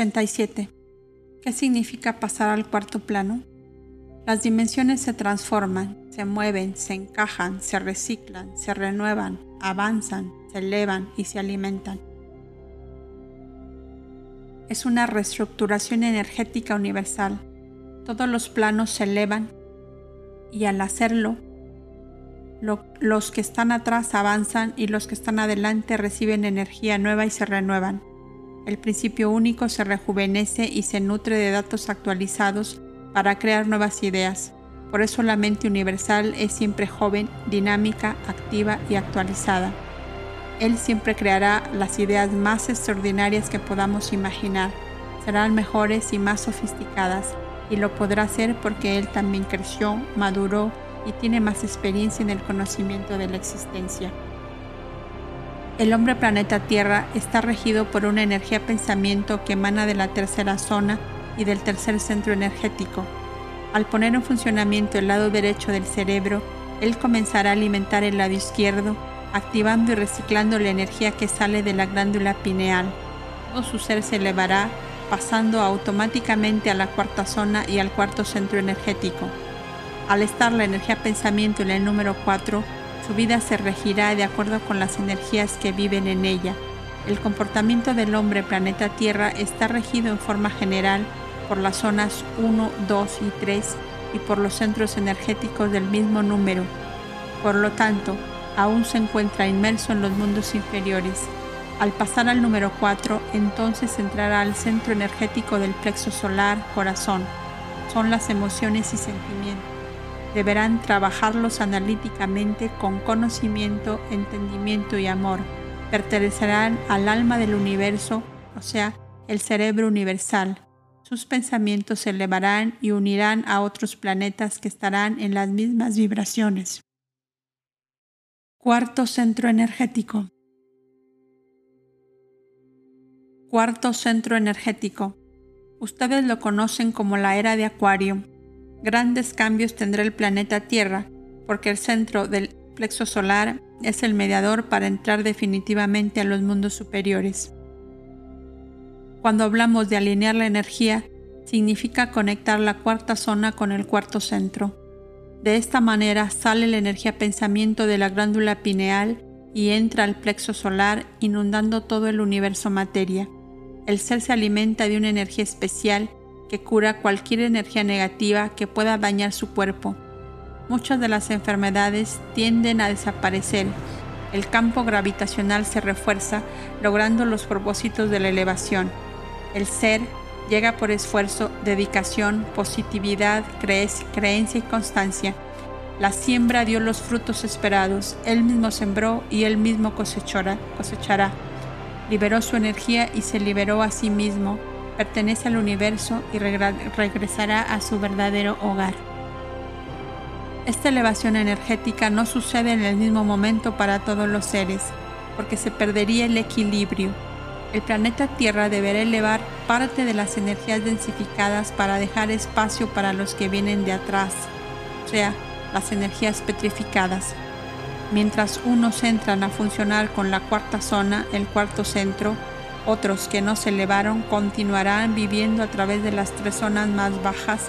87. ¿Qué significa pasar al cuarto plano? Las dimensiones se transforman, se mueven, se encajan, se reciclan, se renuevan, avanzan, se elevan y se alimentan. Es una reestructuración energética universal. Todos los planos se elevan y al hacerlo, los que están atrás avanzan y los que están adelante reciben energía nueva y se renuevan. El principio único se rejuvenece y se nutre de datos actualizados para crear nuevas ideas. Por eso la mente universal es siempre joven, dinámica, activa y actualizada. Él siempre creará las ideas más extraordinarias que podamos imaginar. Serán mejores y más sofisticadas y lo podrá hacer porque Él también creció, maduró y tiene más experiencia en el conocimiento de la existencia. El hombre planeta Tierra está regido por una energía pensamiento que emana de la tercera zona y del tercer centro energético. Al poner en funcionamiento el lado derecho del cerebro, él comenzará a alimentar el lado izquierdo, activando y reciclando la energía que sale de la glándula pineal. Todo su ser se elevará, pasando automáticamente a la cuarta zona y al cuarto centro energético. Al estar la energía pensamiento en el número 4, su vida se regirá de acuerdo con las energías que viven en ella. El comportamiento del hombre planeta Tierra está regido en forma general por las zonas 1, 2 y 3 y por los centros energéticos del mismo número. Por lo tanto, aún se encuentra inmerso en los mundos inferiores. Al pasar al número 4, entonces entrará al centro energético del plexo solar, corazón. Son las emociones y sentimientos deberán trabajarlos analíticamente con conocimiento, entendimiento y amor. Pertenecerán al alma del universo, o sea, el cerebro universal. Sus pensamientos se elevarán y unirán a otros planetas que estarán en las mismas vibraciones. Cuarto centro energético. Cuarto centro energético. Ustedes lo conocen como la era de Acuario Grandes cambios tendrá el planeta Tierra, porque el centro del plexo solar es el mediador para entrar definitivamente a los mundos superiores. Cuando hablamos de alinear la energía, significa conectar la cuarta zona con el cuarto centro. De esta manera sale la energía pensamiento de la glándula pineal y entra al plexo solar inundando todo el universo materia. El ser se alimenta de una energía especial que cura cualquier energía negativa que pueda dañar su cuerpo. Muchas de las enfermedades tienden a desaparecer. El campo gravitacional se refuerza, logrando los propósitos de la elevación. El ser llega por esfuerzo, dedicación, positividad, creencia y constancia. La siembra dio los frutos esperados, él mismo sembró y él mismo cosechará. cosechará. Liberó su energía y se liberó a sí mismo pertenece al universo y regresará a su verdadero hogar. Esta elevación energética no sucede en el mismo momento para todos los seres, porque se perdería el equilibrio. El planeta Tierra deberá elevar parte de las energías densificadas para dejar espacio para los que vienen de atrás, o sea, las energías petrificadas. Mientras unos entran a funcionar con la cuarta zona, el cuarto centro, otros que no se elevaron continuarán viviendo a través de las tres zonas más bajas,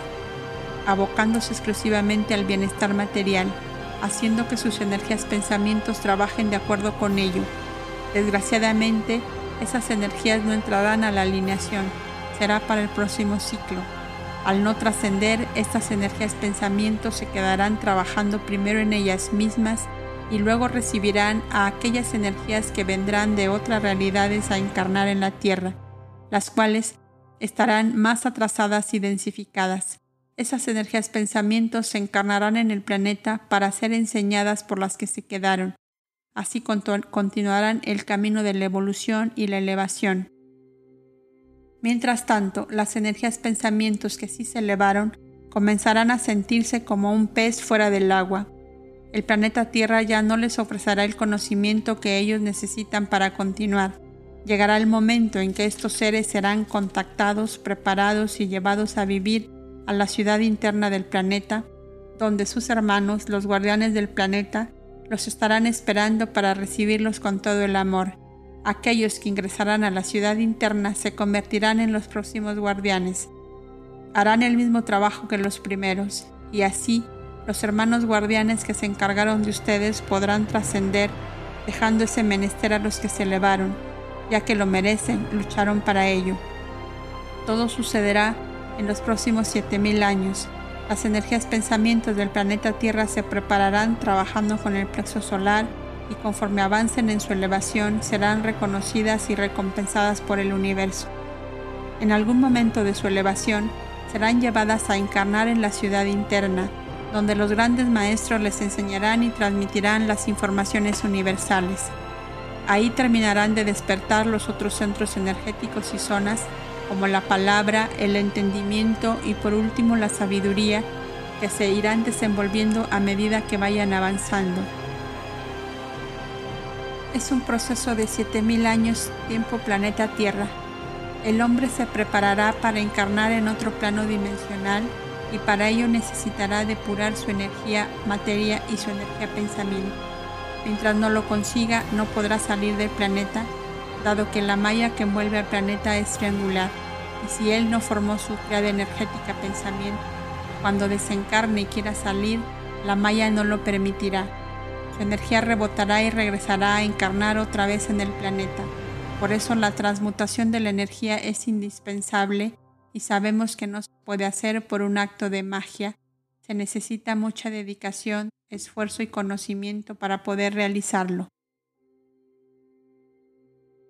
abocándose exclusivamente al bienestar material, haciendo que sus energías pensamientos trabajen de acuerdo con ello. Desgraciadamente, esas energías no entrarán a la alineación, será para el próximo ciclo. Al no trascender, estas energías pensamientos se quedarán trabajando primero en ellas mismas y luego recibirán a aquellas energías que vendrán de otras realidades a encarnar en la Tierra, las cuales estarán más atrasadas y densificadas. Esas energías pensamientos se encarnarán en el planeta para ser enseñadas por las que se quedaron. Así continuarán el camino de la evolución y la elevación. Mientras tanto, las energías pensamientos que sí se elevaron comenzarán a sentirse como un pez fuera del agua, el planeta Tierra ya no les ofrecerá el conocimiento que ellos necesitan para continuar. Llegará el momento en que estos seres serán contactados, preparados y llevados a vivir a la ciudad interna del planeta, donde sus hermanos, los guardianes del planeta, los estarán esperando para recibirlos con todo el amor. Aquellos que ingresarán a la ciudad interna se convertirán en los próximos guardianes. Harán el mismo trabajo que los primeros, y así los hermanos guardianes que se encargaron de ustedes podrán trascender, dejando ese menester a los que se elevaron, ya que lo merecen, lucharon para ello. Todo sucederá en los próximos 7000 años. Las energías pensamientos del planeta Tierra se prepararán trabajando con el plexo solar y conforme avancen en su elevación serán reconocidas y recompensadas por el universo. En algún momento de su elevación serán llevadas a encarnar en la ciudad interna, donde los grandes maestros les enseñarán y transmitirán las informaciones universales. Ahí terminarán de despertar los otros centros energéticos y zonas como la palabra, el entendimiento y por último la sabiduría que se irán desenvolviendo a medida que vayan avanzando. Es un proceso de 7000 años tiempo planeta Tierra. El hombre se preparará para encarnar en otro plano dimensional y para ello necesitará depurar su energía materia y su energía pensamiento. Mientras no lo consiga, no podrá salir del planeta dado que la malla que envuelve al planeta es triangular, y si él no formó su triada energética pensamiento, cuando desencarne y quiera salir, la malla no lo permitirá. Su energía rebotará y regresará a encarnar otra vez en el planeta. Por eso la transmutación de la energía es indispensable y sabemos que no se puede hacer por un acto de magia. Se necesita mucha dedicación, esfuerzo y conocimiento para poder realizarlo.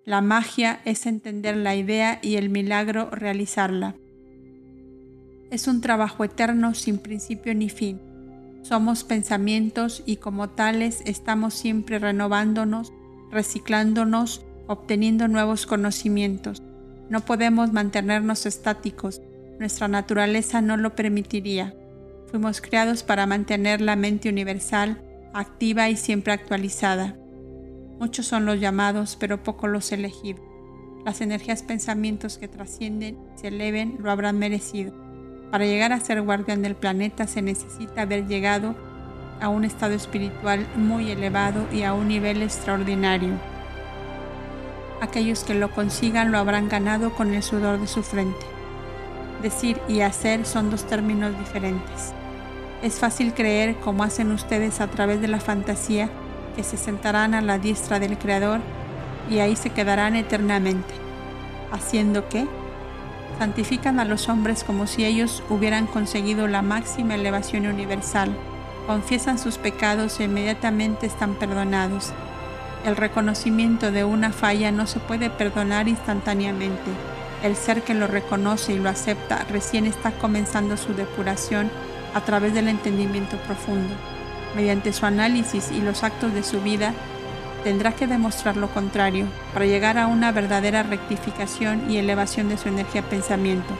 La magia es entender la idea y el milagro realizarla. Es un trabajo eterno sin principio ni fin. Somos pensamientos y como tales estamos siempre renovándonos, reciclándonos, obteniendo nuevos conocimientos. No podemos mantenernos estáticos, nuestra naturaleza no lo permitiría. Fuimos creados para mantener la mente universal activa y siempre actualizada. Muchos son los llamados, pero pocos los elegidos. Las energías pensamientos que trascienden y se eleven lo habrán merecido. Para llegar a ser guardián del planeta se necesita haber llegado a un estado espiritual muy elevado y a un nivel extraordinario. Aquellos que lo consigan lo habrán ganado con el sudor de su frente. Decir y hacer son dos términos diferentes. Es fácil creer, como hacen ustedes a través de la fantasía, que se sentarán a la diestra del Creador y ahí se quedarán eternamente. ¿Haciendo qué? Santifican a los hombres como si ellos hubieran conseguido la máxima elevación universal, confiesan sus pecados e inmediatamente están perdonados. El reconocimiento de una falla no se puede perdonar instantáneamente. El ser que lo reconoce y lo acepta recién está comenzando su depuración a través del entendimiento profundo mediante su análisis y los actos de su vida, tendrá que demostrar lo contrario para llegar a una verdadera rectificación y elevación de su energía pensamiento.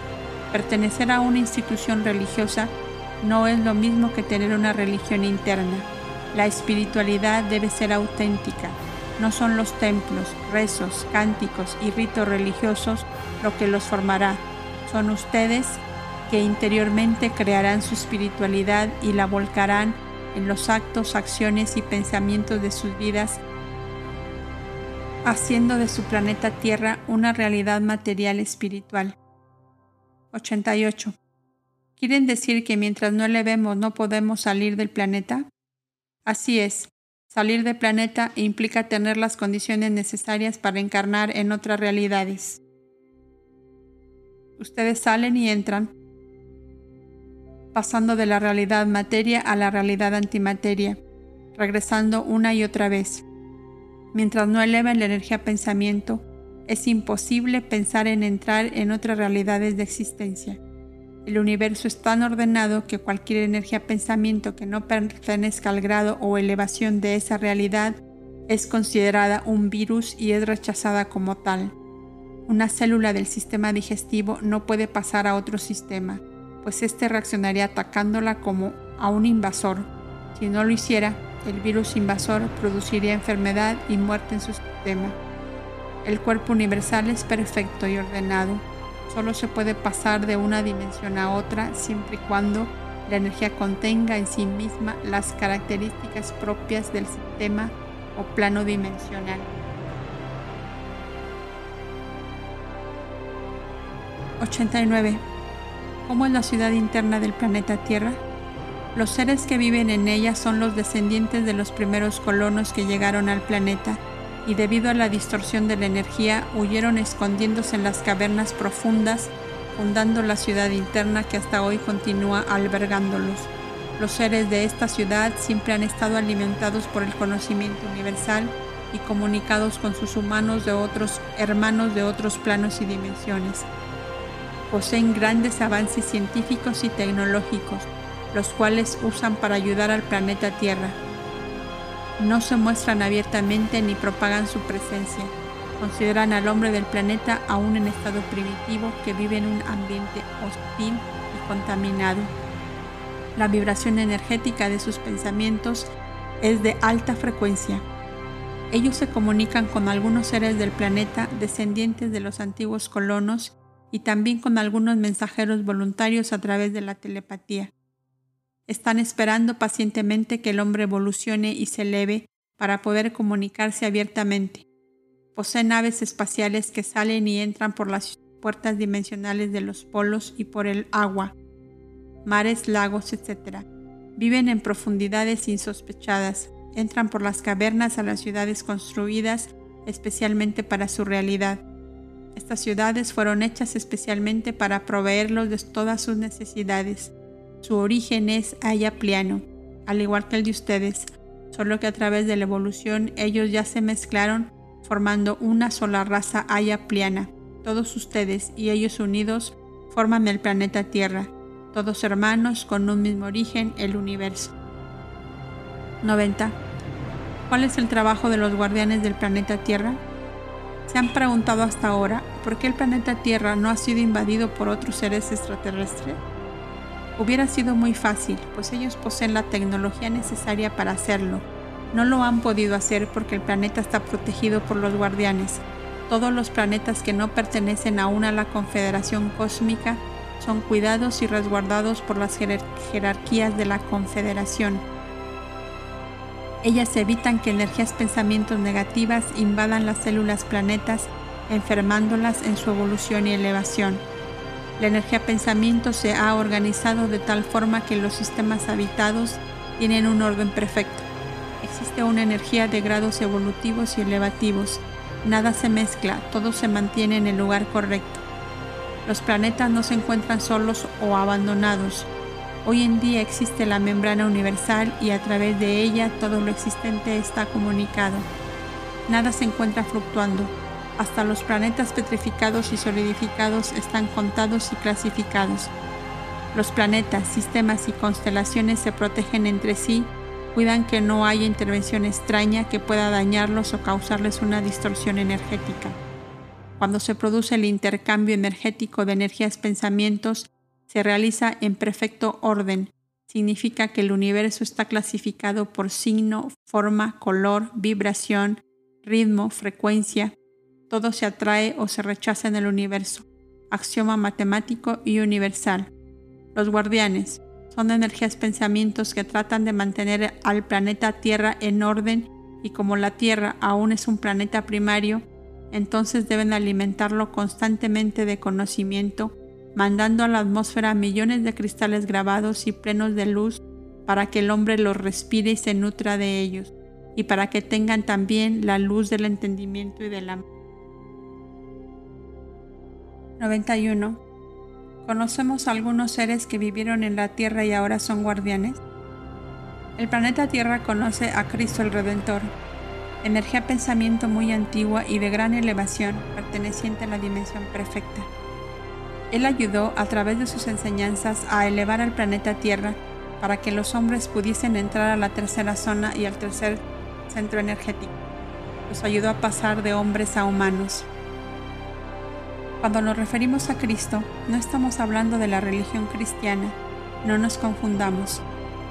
Pertenecer a una institución religiosa no es lo mismo que tener una religión interna. La espiritualidad debe ser auténtica. No son los templos, rezos, cánticos y ritos religiosos lo que los formará. Son ustedes que interiormente crearán su espiritualidad y la volcarán en los actos, acciones y pensamientos de sus vidas, haciendo de su planeta Tierra una realidad material espiritual. 88. ¿Quieren decir que mientras no elevemos no podemos salir del planeta? Así es. Salir del planeta implica tener las condiciones necesarias para encarnar en otras realidades. Ustedes salen y entran, pasando de la realidad materia a la realidad antimateria, regresando una y otra vez. Mientras no eleven la energía pensamiento, es imposible pensar en entrar en otras realidades de existencia. El universo es tan ordenado que cualquier energía pensamiento que no pertenezca al grado o elevación de esa realidad es considerada un virus y es rechazada como tal. Una célula del sistema digestivo no puede pasar a otro sistema pues éste reaccionaría atacándola como a un invasor. Si no lo hiciera, el virus invasor produciría enfermedad y muerte en su sistema. El cuerpo universal es perfecto y ordenado. Solo se puede pasar de una dimensión a otra siempre y cuando la energía contenga en sí misma las características propias del sistema o plano dimensional. ¿89. ¿Cómo es la ciudad interna del planeta Tierra? Los seres que viven en ella son los descendientes de los primeros colonos que llegaron al planeta y debido a la distorsión de la energía huyeron escondiéndose en las cavernas profundas, fundando la ciudad interna que hasta hoy continúa albergándolos. Los seres de esta ciudad siempre han estado alimentados por el conocimiento universal y comunicados con sus humanos de otros hermanos de otros planos y dimensiones. Poseen grandes avances científicos y tecnológicos, los cuales usan para ayudar al planeta Tierra. No se muestran abiertamente ni propagan su presencia. Consideran al hombre del planeta aún en estado primitivo que vive en un ambiente hostil y contaminado. La vibración energética de sus pensamientos es de alta frecuencia. Ellos se comunican con algunos seres del planeta descendientes de los antiguos colonos y también con algunos mensajeros voluntarios a través de la telepatía. Están esperando pacientemente que el hombre evolucione y se eleve para poder comunicarse abiertamente. Poseen naves espaciales que salen y entran por las puertas dimensionales de los polos y por el agua, mares, lagos, etc. Viven en profundidades insospechadas, entran por las cavernas a las ciudades construidas especialmente para su realidad. Estas ciudades fueron hechas especialmente para proveerlos de todas sus necesidades. Su origen es ayapliano, al igual que el de ustedes, solo que a través de la evolución ellos ya se mezclaron formando una sola raza ayapliana. Todos ustedes y ellos unidos forman el planeta Tierra, todos hermanos con un mismo origen, el universo. 90. ¿Cuál es el trabajo de los guardianes del planeta Tierra? ¿Se han preguntado hasta ahora por qué el planeta Tierra no ha sido invadido por otros seres extraterrestres? Hubiera sido muy fácil, pues ellos poseen la tecnología necesaria para hacerlo. No lo han podido hacer porque el planeta está protegido por los guardianes. Todos los planetas que no pertenecen aún a la Confederación Cósmica son cuidados y resguardados por las jerarquías de la Confederación ellas evitan que energías pensamientos negativas invadan las células planetas, enfermándolas en su evolución y elevación. La energía pensamiento se ha organizado de tal forma que los sistemas habitados tienen un orden perfecto. Existe una energía de grados evolutivos y elevativos. Nada se mezcla, todo se mantiene en el lugar correcto. Los planetas no se encuentran solos o abandonados, Hoy en día existe la membrana universal y a través de ella todo lo existente está comunicado. Nada se encuentra fluctuando. Hasta los planetas petrificados y solidificados están contados y clasificados. Los planetas, sistemas y constelaciones se protegen entre sí, cuidan que no haya intervención extraña que pueda dañarlos o causarles una distorsión energética. Cuando se produce el intercambio energético de energías pensamientos, se realiza en perfecto orden. Significa que el universo está clasificado por signo, forma, color, vibración, ritmo, frecuencia. Todo se atrae o se rechaza en el universo. Axioma matemático y universal. Los guardianes son energías pensamientos que tratan de mantener al planeta Tierra en orden y como la Tierra aún es un planeta primario, entonces deben alimentarlo constantemente de conocimiento mandando a la atmósfera millones de cristales grabados y plenos de luz para que el hombre los respire y se nutra de ellos, y para que tengan también la luz del entendimiento y del amor. 91. ¿Conocemos algunos seres que vivieron en la Tierra y ahora son guardianes? El planeta Tierra conoce a Cristo el Redentor, energía pensamiento muy antigua y de gran elevación, perteneciente a la dimensión perfecta. Él ayudó a través de sus enseñanzas a elevar al planeta Tierra para que los hombres pudiesen entrar a la tercera zona y al tercer centro energético. Los ayudó a pasar de hombres a humanos. Cuando nos referimos a Cristo, no estamos hablando de la religión cristiana. No nos confundamos.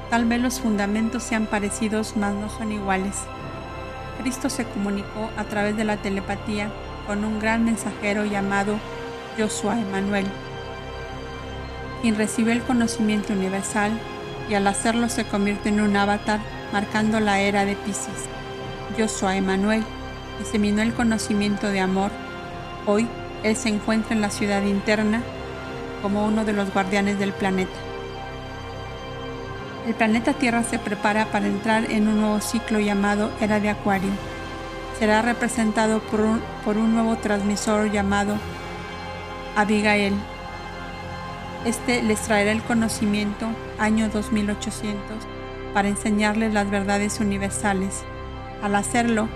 Tal vez los fundamentos sean parecidos, mas no son iguales. Cristo se comunicó a través de la telepatía con un gran mensajero llamado Joshua Emanuel, quien recibe el conocimiento universal y al hacerlo se convierte en un avatar marcando la era de Pisces. Joshua Emanuel diseminó el conocimiento de amor. Hoy él se encuentra en la ciudad interna como uno de los guardianes del planeta. El planeta Tierra se prepara para entrar en un nuevo ciclo llamado Era de Acuario. Será representado por un, por un nuevo transmisor llamado Abigail. Este les traerá el conocimiento, año 2800, para enseñarles las verdades universales. Al hacerlo,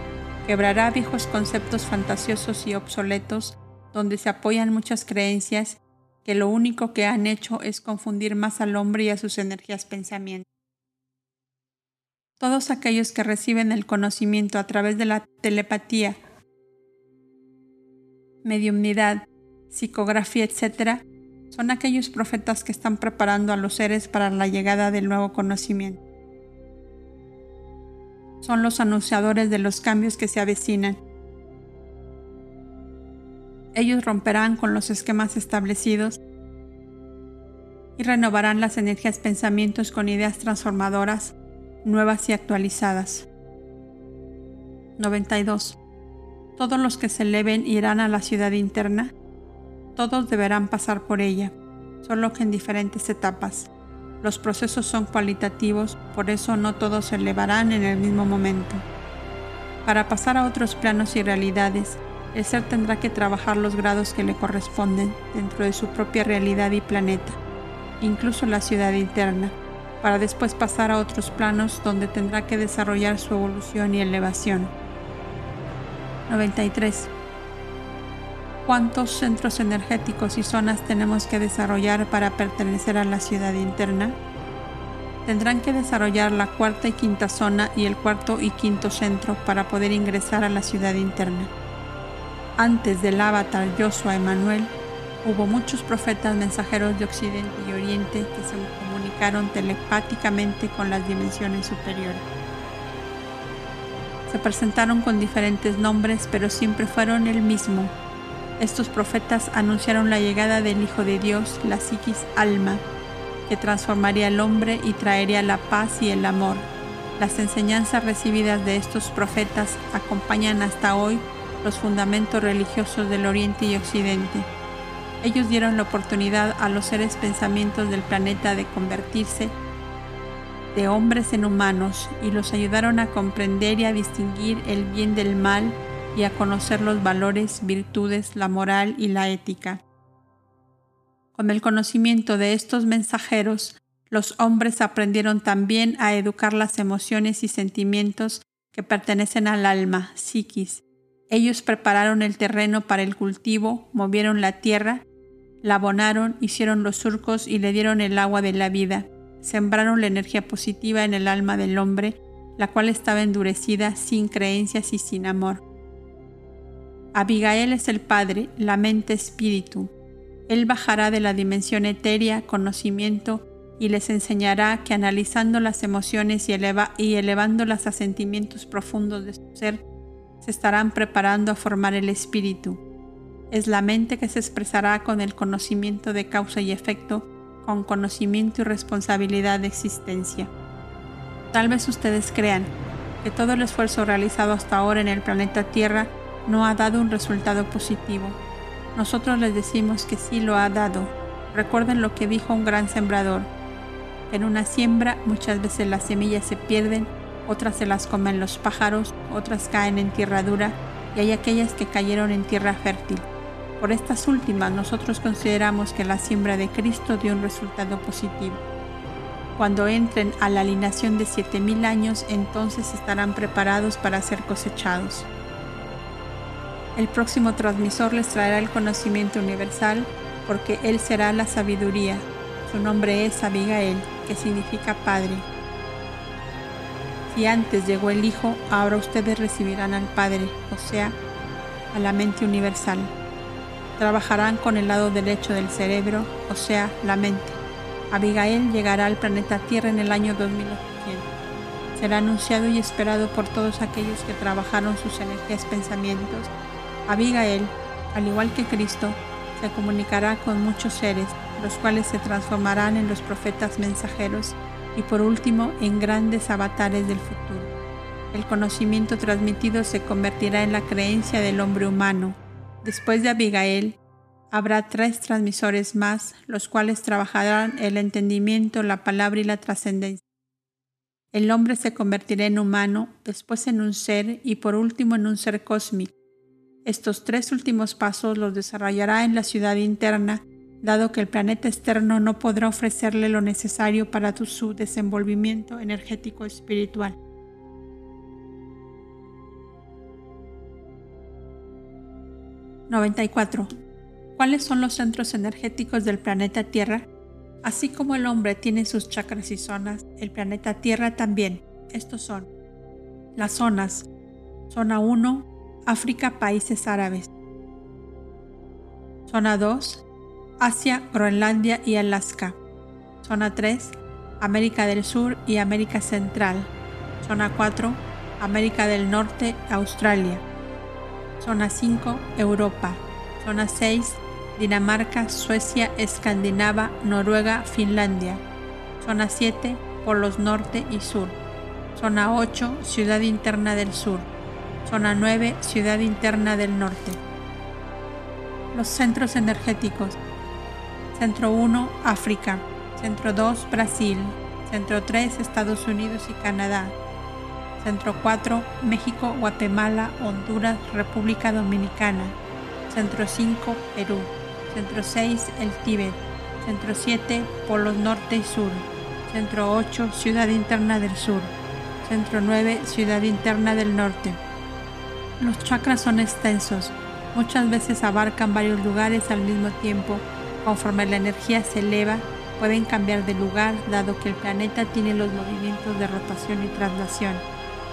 quebrará viejos conceptos fantasiosos y obsoletos donde se apoyan muchas creencias que lo único que han hecho es confundir más al hombre y a sus energías pensamientos. Todos aquellos que reciben el conocimiento a través de la telepatía, mediumnidad, psicografía, etc., son aquellos profetas que están preparando a los seres para la llegada del nuevo conocimiento. Son los anunciadores de los cambios que se avecinan ellos romperán con los esquemas establecidos y renovarán las energías pensamientos con ideas transformadoras, nuevas y actualizadas. 92. Todos los que se eleven irán a la ciudad interna. Todos deberán pasar por ella, solo que en diferentes etapas. Los procesos son cualitativos, por eso no todos se elevarán en el mismo momento. Para pasar a otros planos y realidades, el ser tendrá que trabajar los grados que le corresponden dentro de su propia realidad y planeta, incluso la ciudad interna, para después pasar a otros planos donde tendrá que desarrollar su evolución y elevación. 93. ¿Cuántos centros energéticos y zonas tenemos que desarrollar para pertenecer a la ciudad interna? Tendrán que desarrollar la cuarta y quinta zona y el cuarto y quinto centro para poder ingresar a la ciudad interna. Antes del avatar Joshua Emanuel, hubo muchos profetas mensajeros de Occidente y Oriente que se comunicaron telepáticamente con las dimensiones superiores. Se presentaron con diferentes nombres, pero siempre fueron el mismo. Estos profetas anunciaron la llegada del Hijo de Dios, la psiquis alma, que transformaría al hombre y traería la paz y el amor. Las enseñanzas recibidas de estos profetas acompañan hasta hoy los fundamentos religiosos del Oriente y Occidente. Ellos dieron la oportunidad a los seres pensamientos del planeta de convertirse de hombres en humanos y los ayudaron a comprender y a distinguir el bien del mal y a conocer los valores, virtudes, la moral y la ética. Con el conocimiento de estos mensajeros, los hombres aprendieron también a educar las emociones y sentimientos que pertenecen al alma, psiquis, ellos prepararon el terreno para el cultivo, movieron la tierra, la abonaron, hicieron los surcos y le dieron el agua de la vida. Sembraron la energía positiva en el alma del hombre, la cual estaba endurecida, sin creencias y sin amor. Abigail es el Padre, la mente espíritu. Él bajará de la dimensión etérea, conocimiento, y les enseñará que analizando las emociones y, y elevándolas a sentimientos profundos de su ser, se estarán preparando a formar el espíritu. Es la mente que se expresará con el conocimiento de causa y efecto, con conocimiento y responsabilidad de existencia. Tal vez ustedes crean que todo el esfuerzo realizado hasta ahora en el planeta Tierra no ha dado un resultado positivo. Nosotros les decimos que sí lo ha dado. Recuerden lo que dijo un gran sembrador. En una siembra muchas veces las semillas se pierden otras se las comen los pájaros, otras caen en tierra dura y hay aquellas que cayeron en tierra fértil. Por estas últimas nosotros consideramos que la siembra de Cristo dio un resultado positivo. Cuando entren a la alineación de 7000 años, entonces estarán preparados para ser cosechados. El próximo transmisor les traerá el conocimiento universal porque Él será la sabiduría. Su nombre es Abigail, que significa Padre. Si antes llegó el Hijo, ahora ustedes recibirán al Padre, o sea, a la mente universal. Trabajarán con el lado derecho del cerebro, o sea, la mente. Abigail llegará al planeta Tierra en el año 2800. Será anunciado y esperado por todos aquellos que trabajaron sus energías pensamientos. Abigail, al igual que Cristo, se comunicará con muchos seres, los cuales se transformarán en los profetas mensajeros y por último en grandes avatares del futuro. El conocimiento transmitido se convertirá en la creencia del hombre humano. Después de Abigail, Habrá tres transmisores más, los cuales trabajarán el entendimiento, la palabra y la trascendencia. El hombre se convertirá en humano, después en un ser y por último en un ser cósmico. Estos tres últimos pasos los desarrollará en la ciudad interna, dado que el planeta externo no podrá ofrecerle lo necesario para su desenvolvimiento energético espiritual. 94. ¿Cuáles son los centros energéticos del planeta Tierra? Así como el hombre tiene sus chakras y zonas, el planeta Tierra también. Estos son las zonas. Zona 1, África, países árabes. Zona 2, Asia, Groenlandia y Alaska. Zona 3, América del Sur y América Central. Zona 4, América del Norte, Australia. Zona 5, Europa. Zona 6, Dinamarca, Suecia, Escandinava, Noruega, Finlandia. Zona 7, Polos Norte y Sur. Zona 8, Ciudad Interna del Sur. Zona 9, Ciudad Interna del Norte. Los centros energéticos. Centro 1, África. Centro 2, Brasil. Centro 3, Estados Unidos y Canadá. Centro 4, México, Guatemala, Honduras, República Dominicana. Centro 5, Perú. Centro 6, el Tíbet. Centro 7, Polos Norte y Sur. Centro 8, Ciudad Interna del Sur. Centro 9, Ciudad Interna del Norte. Los chakras son extensos. Muchas veces abarcan varios lugares al mismo tiempo. Conforme la energía se eleva, pueden cambiar de lugar dado que el planeta tiene los movimientos de rotación y traslación.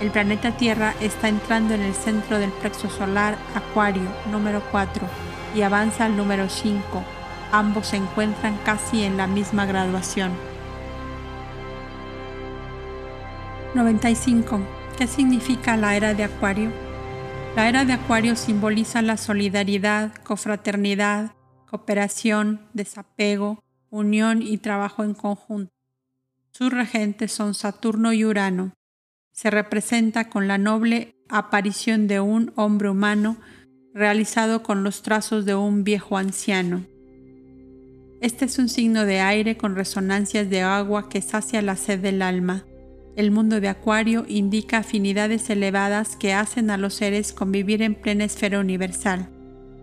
El planeta Tierra está entrando en el centro del plexo solar Acuario número 4 y avanza al número 5. Ambos se encuentran casi en la misma graduación. 95. ¿Qué significa la era de Acuario? La era de Acuario simboliza la solidaridad, cofraternidad, cooperación, desapego, unión y trabajo en conjunto. Sus regentes son Saturno y Urano se representa con la noble aparición de un hombre humano realizado con los trazos de un viejo anciano. Este es un signo de aire con resonancias de agua que sacia la sed del alma. El mundo de Acuario indica afinidades elevadas que hacen a los seres convivir en plena esfera universal.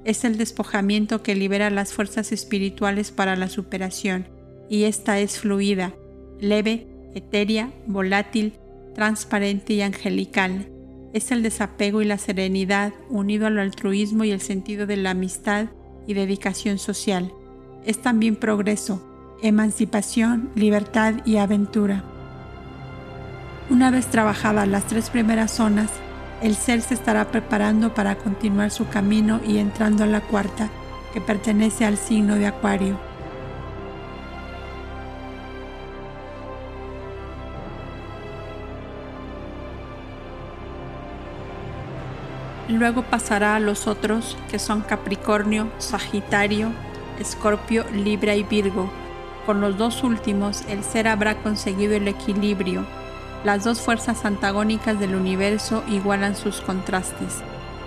Es el despojamiento que libera las fuerzas espirituales para la superación, y esta es fluida, leve, etérea, volátil, transparente y angelical. Es el desapego y la serenidad unido al altruismo y el sentido de la amistad y dedicación social. Es también progreso, emancipación, libertad y aventura. Una vez trabajadas las tres primeras zonas, el ser se estará preparando para continuar su camino y entrando a la cuarta, que pertenece al signo de Acuario. Luego pasará a los otros que son Capricornio, Sagitario, Escorpio, Libra y Virgo. Con los dos últimos el ser habrá conseguido el equilibrio. Las dos fuerzas antagónicas del universo igualan sus contrastes.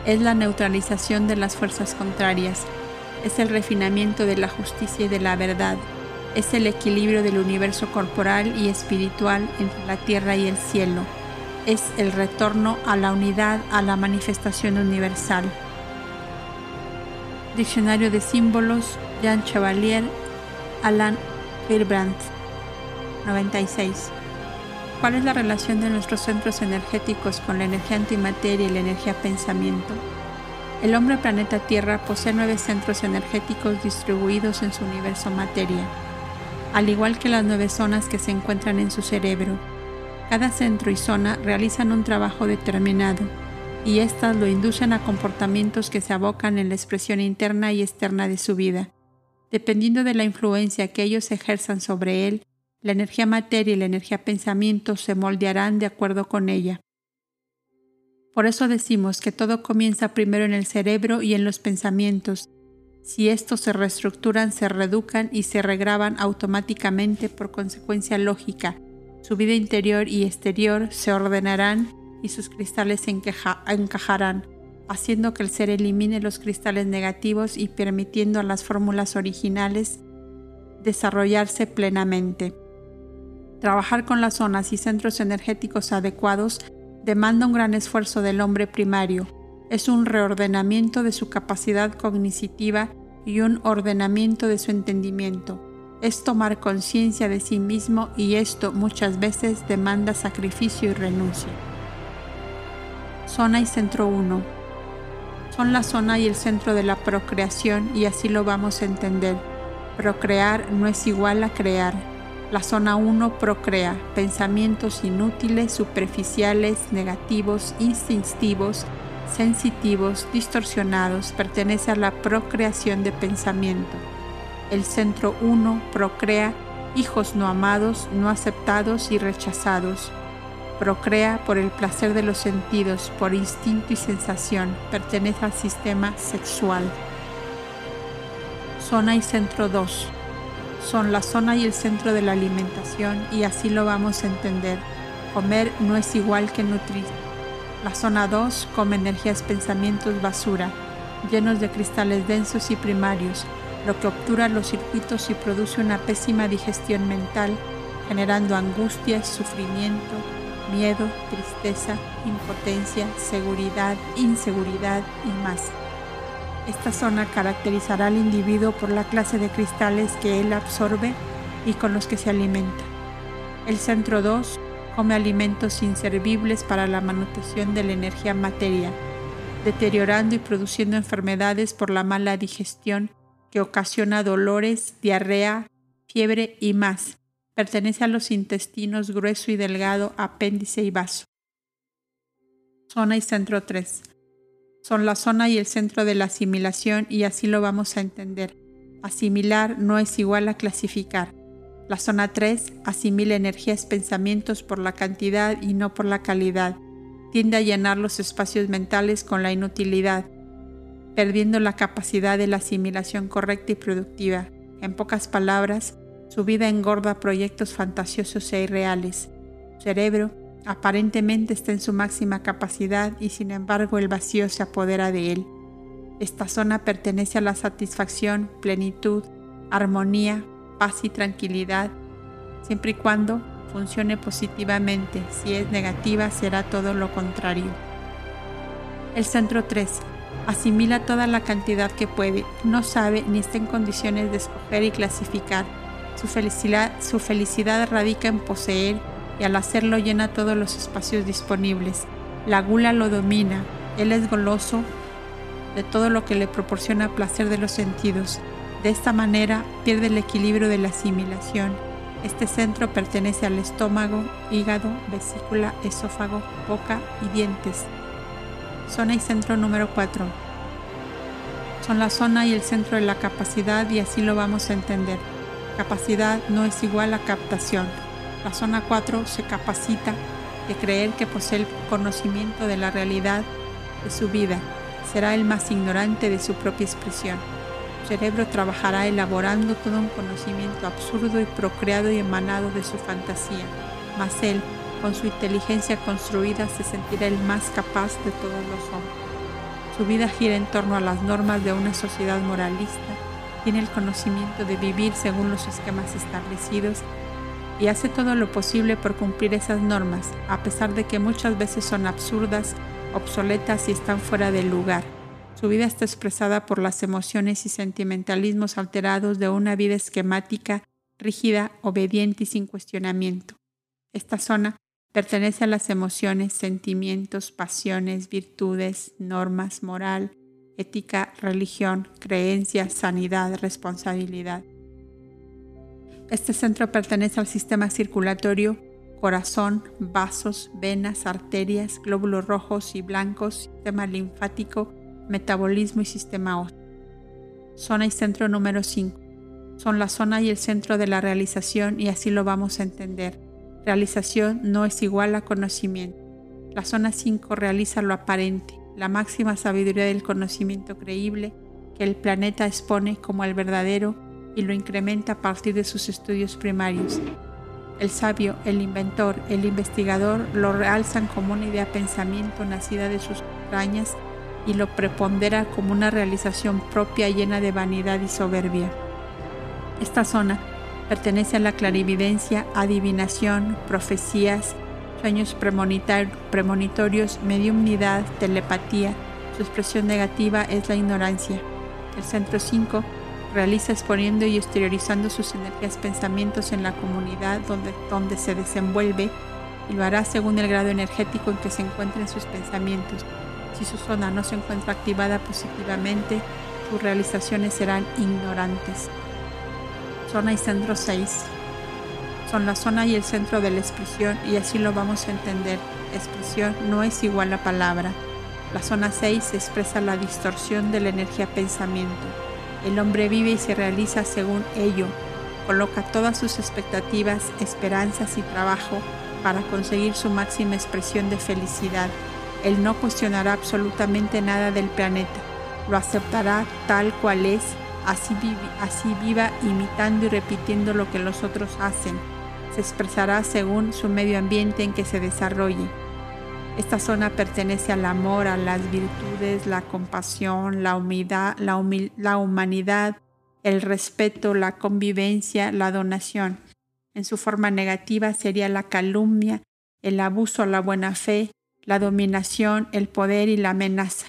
Es la neutralización de las fuerzas contrarias. Es el refinamiento de la justicia y de la verdad. Es el equilibrio del universo corporal y espiritual entre la tierra y el cielo es el retorno a la unidad, a la manifestación universal. Diccionario de símbolos, Jean Chevalier, Alan Hilbrandt, 96. ¿Cuál es la relación de nuestros centros energéticos con la energía antimateria y la energía pensamiento? El hombre planeta Tierra posee nueve centros energéticos distribuidos en su universo materia, al igual que las nueve zonas que se encuentran en su cerebro cada centro y zona realizan un trabajo determinado y éstas lo inducen a comportamientos que se abocan en la expresión interna y externa de su vida. Dependiendo de la influencia que ellos ejerzan sobre él, la energía materia y la energía pensamiento se moldearán de acuerdo con ella. Por eso decimos que todo comienza primero en el cerebro y en los pensamientos. Si estos se reestructuran, se reeducan y se regraban automáticamente por consecuencia lógica, su vida interior y exterior se ordenarán y sus cristales se encajarán. haciendo que el ser elimine los cristales negativos y permitiendo a las fórmulas originales desarrollarse plenamente. Trabajar con las zonas y centros energéticos adecuados demanda un gran esfuerzo del hombre primario. Es un reordenamiento de su capacidad cognitiva y un ordenamiento de su entendimiento. Es tomar conciencia de sí mismo y esto muchas veces demanda sacrificio y renuncia. Zona y centro 1. Son la zona y el centro de la procreación y así lo vamos a entender. Procrear no es igual a crear la zona 1 procrea pensamientos inútiles, superficiales, negativos, instintivos, sensitivos, distorsionados. Pertenece a la procreación de pensamiento. El centro 1 procrea hijos no amados, no aceptados y rechazados. Procrea por el placer de los sentidos, por instinto y sensación. Pertenece al sistema sexual. Zona y centro 2 son la zona y el centro de la alimentación y así lo vamos a entender. Comer no es igual que nutrir. La zona 2 come energías, pensamientos, basura, llenos de cristales densos y primarios, lo que obtura los circuitos y produce una pésima digestión mental, generando angustias, sufrimiento, miedo, tristeza, impotencia, seguridad, inseguridad y más. Esta zona caracterizará al individuo por la clase de cristales que él absorbe y con los que se alimenta. El centro 2 come alimentos inservibles para la manutención de la energía materia, deteriorando y produciendo enfermedades por la mala digestión que ocasiona dolores, diarrea, fiebre y más. Pertenece a los intestinos grueso y delgado, apéndice y vaso. Zona y centro 3 son la zona y el centro de la asimilación y así lo vamos a entender. Asimilar no es igual a clasificar. La zona 3 asimila energías, pensamientos por la cantidad y no por la calidad. Tiende a llenar los espacios mentales con la inutilidad, perdiendo la capacidad de la asimilación correcta y productiva. En pocas palabras, su vida engorda proyectos fantasiosos e irreales. Su cerebro Aparentemente está en su máxima capacidad y sin embargo el vacío se apodera de él. Esta zona pertenece a la satisfacción, plenitud, armonía, paz y tranquilidad, siempre y cuando funcione positivamente. Si es negativa será todo lo contrario. El centro 3. Asimila toda la cantidad que puede, no sabe ni está en condiciones de escoger y clasificar. Su felicidad, su felicidad radica en poseer y al hacerlo llena todos los espacios disponibles. La gula lo domina, él es goloso de todo lo que le proporciona placer de los sentidos. De esta manera pierde el equilibrio de la asimilación. Este centro pertenece al estómago, hígado, vesícula, esófago, boca y dientes. Zona y centro número 4. Son la zona y el centro de la capacidad y así lo vamos a entender. Capacidad no es igual a captación. La zona 4 se capacita de creer que posee el conocimiento de la realidad de su vida. Será el más ignorante de su propia expresión. Su cerebro trabajará elaborando todo un conocimiento absurdo y procreado y emanado de su fantasía. Mas él, con su inteligencia construida, se sentirá el más capaz de todos los hombres. Su vida gira en torno a las normas de una sociedad moralista. Tiene el conocimiento de vivir según los esquemas establecidos y hace todo lo posible por cumplir esas normas, a pesar de que muchas veces son absurdas, obsoletas y están fuera del lugar. Su vida está expresada por las emociones y sentimentalismos alterados de una vida esquemática, rígida, obediente y sin cuestionamiento. Esta zona pertenece a las emociones, sentimientos, pasiones, virtudes, normas, moral, ética, religión, creencias, sanidad, responsabilidad. Este centro pertenece al sistema circulatorio, corazón, vasos, venas, arterias, glóbulos rojos y blancos, sistema linfático, metabolismo y sistema óseo. Zona y centro número 5. Son la zona y el centro de la realización y así lo vamos a entender. Realización no es igual a conocimiento. La zona 5 realiza lo aparente, la máxima sabiduría del conocimiento creíble que el planeta expone como el verdadero y lo incrementa a partir de sus estudios primarios. El sabio, el inventor, el investigador lo realzan como una idea pensamiento nacida de sus entrañas y lo prepondera como una realización propia llena de vanidad y soberbia. Esta zona pertenece a la clarividencia, adivinación, profecías, sueños premonitorios, mediumnidad, telepatía. Su expresión negativa es la ignorancia. El centro 5 realiza exponiendo y exteriorizando sus energías pensamientos en la comunidad donde, donde se desenvuelve y lo hará según el grado energético en que se encuentren sus pensamientos. Si su zona no se encuentra activada positivamente, sus realizaciones serán ignorantes. Zona y centro 6 son la zona y el centro de la expresión y así lo vamos a entender. Expresión no es igual a palabra. La zona 6 expresa la distorsión de la energía pensamiento. El hombre vive y se realiza según ello. Coloca todas sus expectativas, esperanzas y trabajo para conseguir su máxima expresión de felicidad. Él no cuestionará absolutamente nada del planeta, lo aceptará tal cual es, así, así viva imitando y repitiendo lo que los otros hacen. Se expresará según su medio ambiente en que se desarrolle. Esta zona pertenece al amor, a las virtudes, la compasión, la, humildad, la, humanidad, el respeto, la convivencia, la donación. En su forma negativa sería la calumnia, el abuso a la buena fe, la dominación, el poder y la amenaza.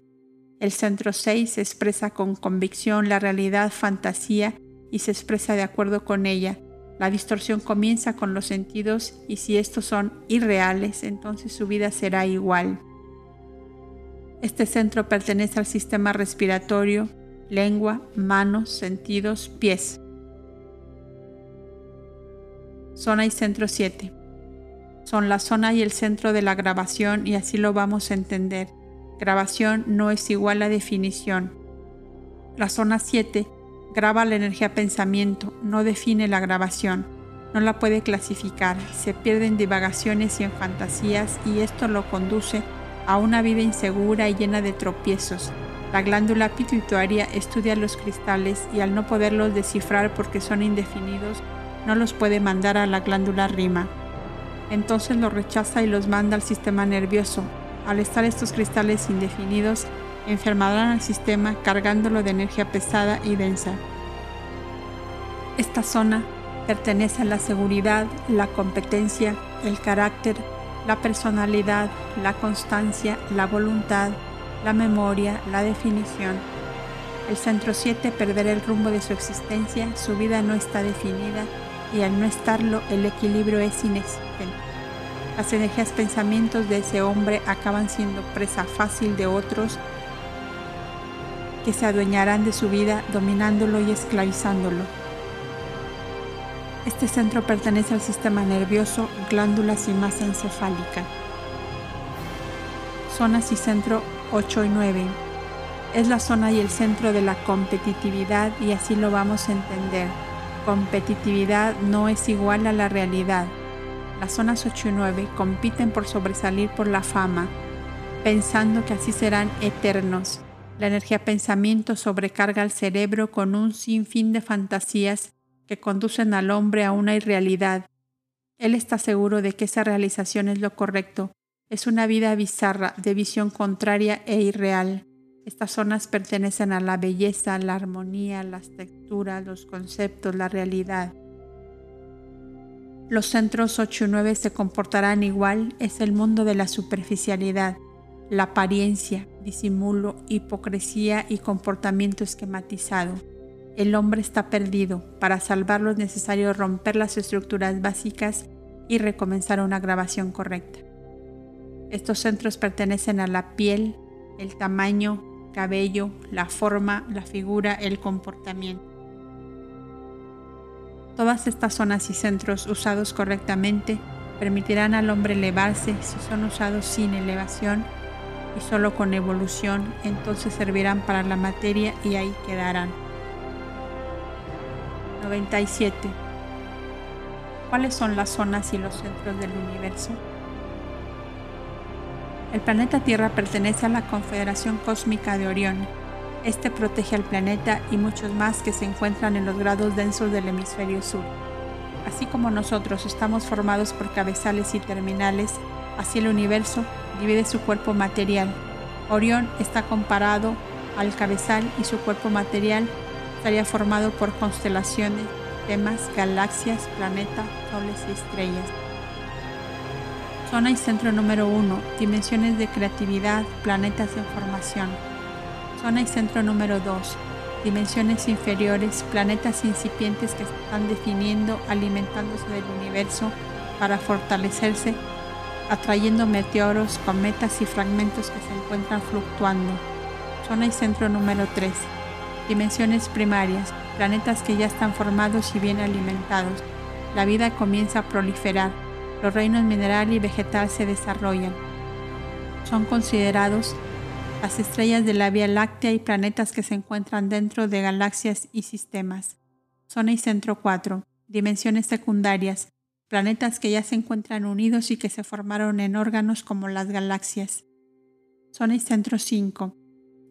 El centro 6 se expresa con convicción la realidad fantasía y se expresa de acuerdo con ella. La distorsión comienza con los sentidos y si estos son irreales, entonces su vida será igual. Este centro pertenece al sistema respiratorio, lengua, manos, sentidos, pies. Zona y centro 7 son la zona y el centro de la grabación y así lo vamos a entender. Grabación no es igual a definición. La zona 7 graba la energía pensamiento, no define la grabación, no la puede clasificar, se pierde en divagaciones y en fantasías y esto lo conduce a una vida insegura y llena de tropiezos. La glándula pituitaria estudia los cristales y al no poderlos descifrar porque son indefinidos, no los puede mandar a la glándula rima entonces los rechaza y los manda al sistema nervioso. Al estar estos cristales indefinidos, enfermarán al sistema cargándolo de energía pesada y densa. Esta zona pertenece a la seguridad, la competencia, el carácter, la personalidad, la constancia, la voluntad, la memoria, la definición. El centro 7 perderá el rumbo de su existencia, su vida no está definida y al no estarlo el equilibrio es inexistente. Las energías pensamientos de ese hombre acaban siendo presa fácil de otros que se adueñarán de su vida dominándolo y esclavizándolo. Este centro pertenece al sistema nervioso, glándulas y masa encefálica. Zonas y centro 8 y 9. Es la zona y el centro de la competitividad y así lo vamos a entender. Competitividad no es igual a la realidad las zonas 8 y 9 compiten por sobresalir por la fama, pensando que así serán eternos. La energía pensamiento sobrecarga al cerebro con un sinfín de fantasías que conducen al hombre a una irrealidad. Él está seguro de que esa realización es lo correcto. Es una vida bizarra, de visión contraria e irreal. Estas zonas pertenecen a la belleza, la armonía, las texturas, los conceptos, la realidad. Los centros 8 y 9 se comportarán igual, es el mundo de la superficialidad, la apariencia, disimulo, hipocresía y comportamiento esquematizado. El hombre está perdido. Para salvarlo es necesario romper las estructuras básicas y recomenzar una grabación correcta. Estos centros pertenecen a la piel, el tamaño, cabello, la forma, la figura, el comportamiento. Todas estas zonas y centros usados correctamente permitirán al hombre elevarse si son usados sin elevación y solo con evolución, entonces servirán para la materia y ahí quedarán. 97. ¿Cuáles son las zonas y los centros del universo? El planeta Tierra pertenece a la Confederación Cósmica de Orión este protege al planeta y muchos más que se encuentran en los grados densos del hemisferio sur. Así como nosotros estamos formados por cabezales y terminales, así el universo divide su cuerpo material. Orión está comparado al cabezal y su cuerpo material estaría formado por constelaciones, temas, galaxias, planetas, soles y estrellas. Zona y centro número 1. Dimensiones de creatividad, planetas en formación. Zona y centro número 2. Dimensiones inferiores, planetas incipientes que están definiendo, alimentándose del universo para fortalecerse, atrayendo meteoros, cometas y fragmentos que se encuentran fluctuando. Zona y centro número 3. Dimensiones primarias, planetas que ya están formados y bien alimentados. La vida comienza a proliferar los reinos mineral y vegetal se desarrollan. Son considerados las estrellas de la Vía Láctea y planetas que se encuentran dentro de galaxias y sistemas. Zona y centro 4. Dimensiones secundarias. Planetas que ya se encuentran unidos y que se formaron en órganos como las galaxias. Zona y centro 5.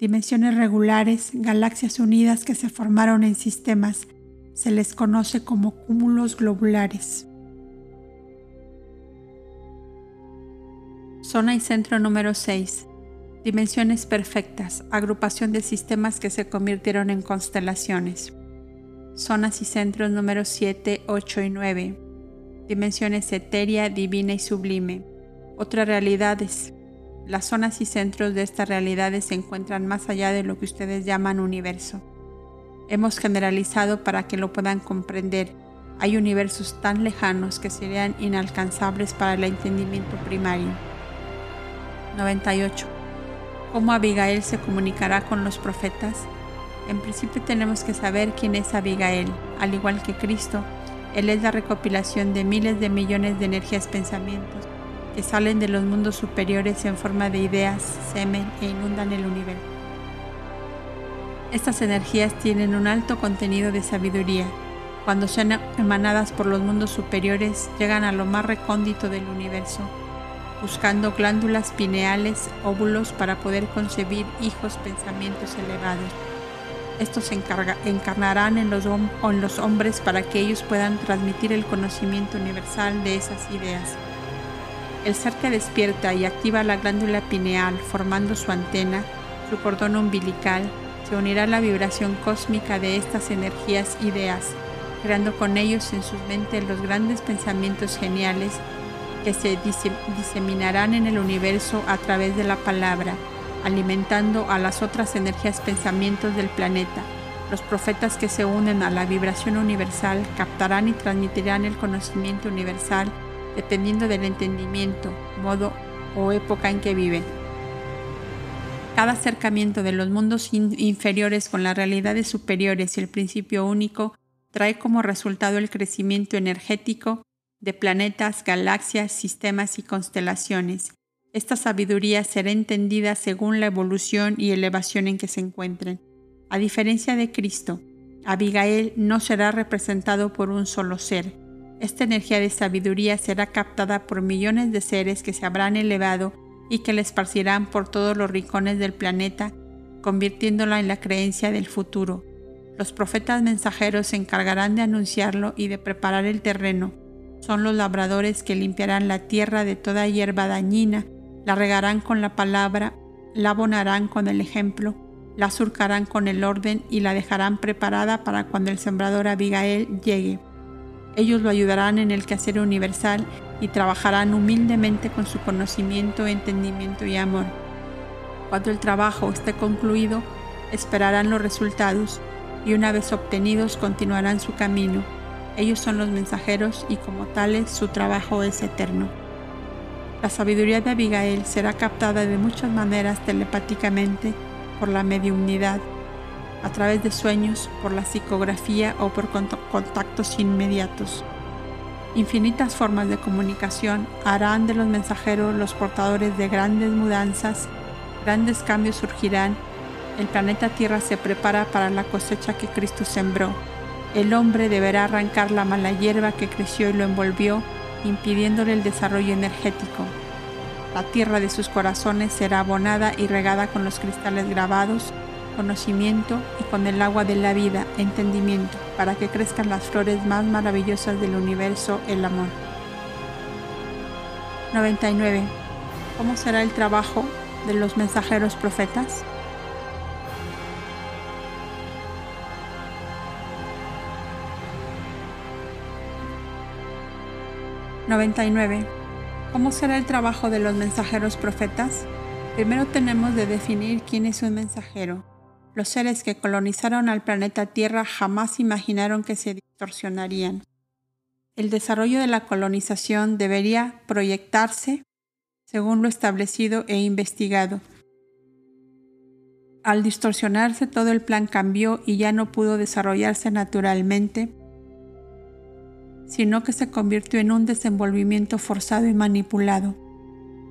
Dimensiones regulares, galaxias unidas que se formaron en sistemas. Se les conoce como cúmulos globulares. Zona y centro número 6. Dimensiones perfectas, agrupación de sistemas que se convirtieron en constelaciones. Zonas y centros número 7, 8 y 9. Dimensiones etérea, divina y sublime. Otras realidades. Las zonas y centros de estas realidades se encuentran más allá de lo que ustedes llaman universo. Hemos generalizado para que lo puedan comprender. Hay universos tan lejanos que serían inalcanzables para el entendimiento primario. 98. ¿Cómo Abigail se comunicará con los profetas? En principio tenemos que saber quién es Abigail. Al igual que Cristo, Él es la recopilación de miles de millones de energías pensamientos que salen de los mundos superiores en forma de ideas, semen e inundan el universo. Estas energías tienen un alto contenido de sabiduría. Cuando son emanadas por los mundos superiores, llegan a lo más recóndito del universo buscando glándulas pineales, óvulos para poder concebir hijos pensamientos elevados. Estos se encarnarán en los, en los hombres para que ellos puedan transmitir el conocimiento universal de esas ideas. El ser que despierta y activa la glándula pineal formando su antena, su cordón umbilical, se unirá a la vibración cósmica de estas energías ideas, creando con ellos en sus mentes los grandes pensamientos geniales que se diseminarán en el universo a través de la palabra, alimentando a las otras energías pensamientos del planeta. Los profetas que se unen a la vibración universal captarán y transmitirán el conocimiento universal dependiendo del entendimiento, modo o época en que viven. Cada acercamiento de los mundos inferiores con las realidades superiores y el principio único trae como resultado el crecimiento energético de planetas, galaxias, sistemas y constelaciones. Esta sabiduría será entendida según la evolución y elevación en que se encuentren. A diferencia de Cristo, Abigail no será representado por un solo ser. Esta energía de sabiduría será captada por millones de seres que se habrán elevado y que la esparcirán por todos los rincones del planeta, convirtiéndola en la creencia del futuro. Los profetas mensajeros se encargarán de anunciarlo y de preparar el terreno son los labradores que limpiarán la tierra de toda hierba dañina, la regarán con la palabra, la abonarán con el ejemplo, la surcarán con el orden y la dejarán preparada para cuando el sembrador Abigail llegue. Ellos lo ayudarán en el quehacer universal y trabajarán humildemente con su conocimiento, entendimiento y amor. Cuando el trabajo esté concluido, esperarán los resultados y una vez obtenidos continuarán su camino ellos son los mensajeros y como tales su trabajo es eterno. La sabiduría de Abigail será captada de muchas maneras telepáticamente por la mediumnidad, a través de sueños, por la psicografía o por contactos inmediatos. Infinitas formas de comunicación harán de los mensajeros los portadores de grandes mudanzas, grandes cambios surgirán, el planeta Tierra se prepara para la cosecha que Cristo sembró el hombre deberá arrancar la mala hierba que creció y lo envolvió, impidiéndole el desarrollo energético. La tierra de sus corazones será abonada y regada con los cristales grabados, conocimiento y con el agua de la vida, entendimiento, para que crezcan las flores más maravillosas del universo, el amor. 99. ¿Cómo será el trabajo de los mensajeros profetas? ¿99? ¿Cómo será el trabajo de los mensajeros profetas? Primero tenemos de definir quién es un mensajero. Los seres que colonizaron al planeta Tierra jamás imaginaron que se distorsionarían. El desarrollo de la colonización debería proyectarse según lo establecido e investigado. Al distorsionarse todo el plan cambió y ya no pudo desarrollarse naturalmente, sino que se convirtió en un desenvolvimiento forzado y manipulado.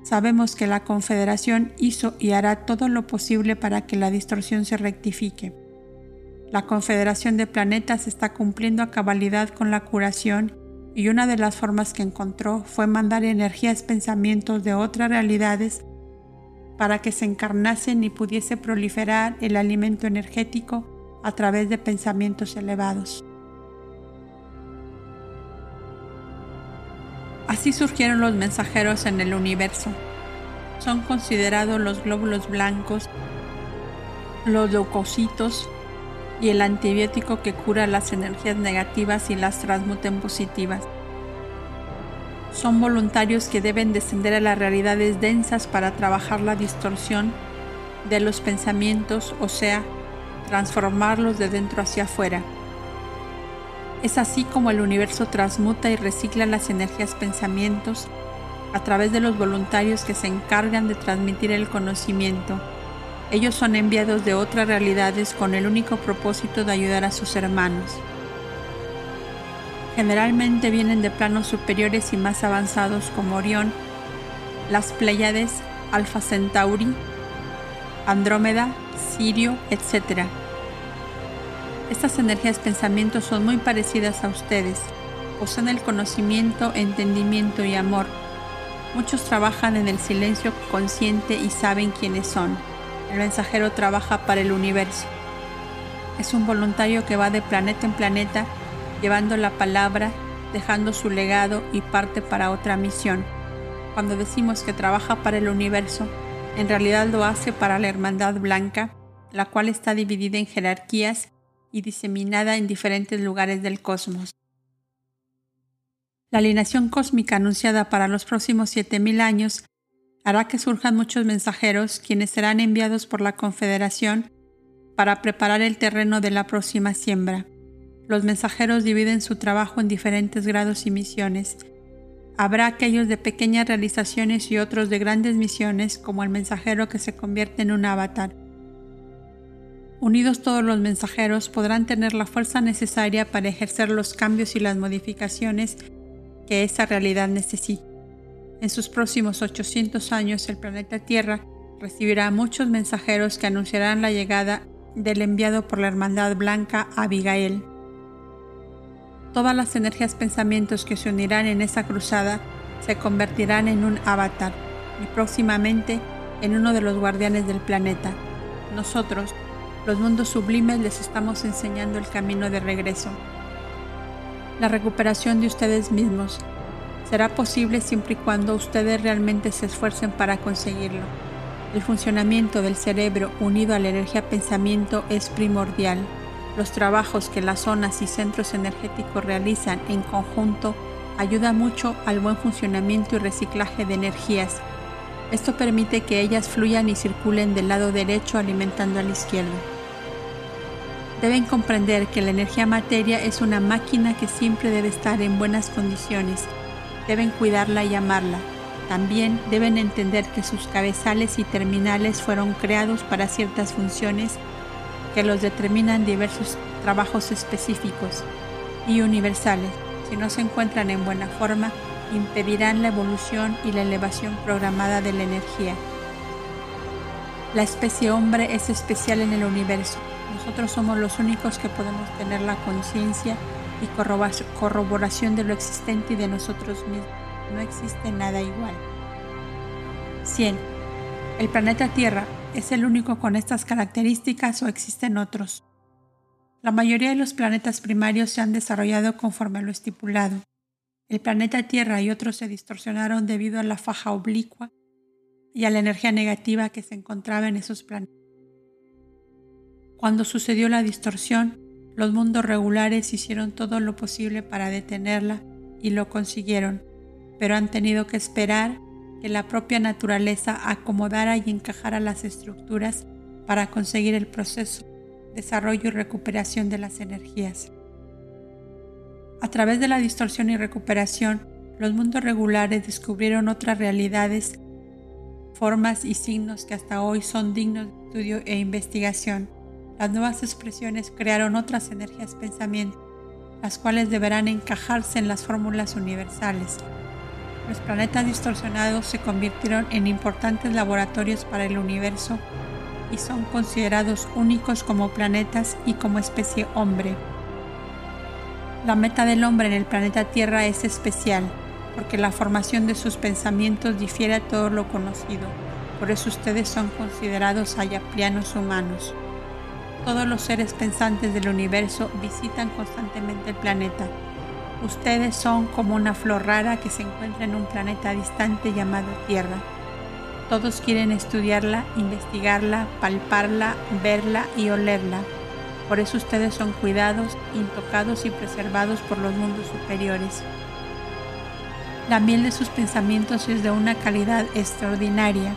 Sabemos que la Confederación hizo y hará todo lo posible para que la distorsión se rectifique. La Confederación de Planetas está cumpliendo a cabalidad con la curación y una de las formas que encontró fue mandar energías, pensamientos de otras realidades para que se encarnasen y pudiese proliferar el alimento energético a través de pensamientos elevados. Así surgieron los mensajeros en el universo. Son considerados los glóbulos blancos, los leucocitos y el antibiótico que cura las energías negativas y las transmuta en positivas. Son voluntarios que deben descender a las realidades densas para trabajar la distorsión de los pensamientos, o sea, transformarlos de dentro hacia afuera. Es así como el universo transmuta y recicla las energías pensamientos a través de los voluntarios que se encargan de transmitir el conocimiento. Ellos son enviados de otras realidades con el único propósito de ayudar a sus hermanos. Generalmente vienen de planos superiores y más avanzados como Orión, las Pléyades, Alfa Centauri, Andrómeda, Sirio, etc estas energías pensamientos son muy parecidas a ustedes. Poseen el conocimiento, entendimiento y amor. Muchos trabajan en el silencio consciente y saben quiénes son. El mensajero trabaja para el universo. Es un voluntario que va de planeta en planeta llevando la palabra, dejando su legado y parte para otra misión. Cuando decimos que trabaja para el universo, en realidad lo hace para la Hermandad Blanca, la cual está dividida en jerarquías y diseminada en diferentes lugares del cosmos. La alineación cósmica anunciada para los próximos 7.000 años hará que surjan muchos mensajeros quienes serán enviados por la Confederación para preparar el terreno de la próxima siembra. Los mensajeros dividen su trabajo en diferentes grados y misiones. Habrá aquellos de pequeñas realizaciones y otros de grandes misiones, como el mensajero que se convierte en un avatar. Unidos todos los mensajeros podrán tener la fuerza necesaria para ejercer los cambios y las modificaciones que esa realidad necesita. En sus próximos 800 años el planeta Tierra recibirá muchos mensajeros que anunciarán la llegada del enviado por la Hermandad Blanca Abigail. Todas las energías pensamientos que se unirán en esa cruzada se convertirán en un avatar y próximamente en uno de los guardianes del planeta. Nosotros, los mundos sublimes les estamos enseñando el camino de regreso. La recuperación de ustedes mismos será posible siempre y cuando ustedes realmente se esfuercen para conseguirlo. El funcionamiento del cerebro unido a la energía pensamiento es primordial. Los trabajos que las zonas y centros energéticos realizan en conjunto ayuda mucho al buen funcionamiento y reciclaje de energías. Esto permite que ellas fluyan y circulen del lado derecho alimentando al izquierdo. Deben comprender que la energía materia es una máquina que siempre debe estar en buenas condiciones. Deben cuidarla y amarla. También deben entender que sus cabezales y terminales fueron creados para ciertas funciones que los determinan diversos trabajos específicos y universales. Si no se encuentran en buena forma, impedirán la evolución y la elevación programada de la energía. La especie hombre es especial en el universo nosotros somos los únicos que podemos tener la conciencia y corroboración de lo existente y de nosotros mismos. No existe nada igual. 100. ¿El planeta Tierra es el único con estas características o existen otros? La mayoría de los planetas primarios se han desarrollado conforme a lo estipulado. El planeta Tierra y otros se distorsionaron debido a la faja oblicua y a la energía negativa que se encontraba en esos planetas. Cuando sucedió la distorsión, los mundos regulares hicieron todo lo posible para detenerla y lo consiguieron, pero han tenido que esperar que la propia naturaleza acomodara y encajara las estructuras para conseguir el proceso, desarrollo y recuperación de las energías. A través de la distorsión y recuperación, los mundos regulares descubrieron otras realidades, formas y signos que hasta hoy son dignos de estudio e investigación. Las nuevas expresiones crearon otras energías pensamiento, las cuales deberán encajarse en las fórmulas universales. Los planetas distorsionados se convirtieron en importantes laboratorios para el universo y son considerados únicos como planetas y como especie hombre. La meta del hombre en el planeta Tierra es especial, porque la formación de sus pensamientos difiere a todo lo conocido. Por eso ustedes son considerados ayaplianos humanos. Todos los seres pensantes del universo visitan constantemente el planeta. Ustedes son como una flor rara que se encuentra en un planeta distante llamado Tierra. Todos quieren estudiarla, investigarla, palparla, verla y olerla. Por eso ustedes son cuidados, intocados y preservados por los mundos superiores. La miel de sus pensamientos es de una calidad extraordinaria.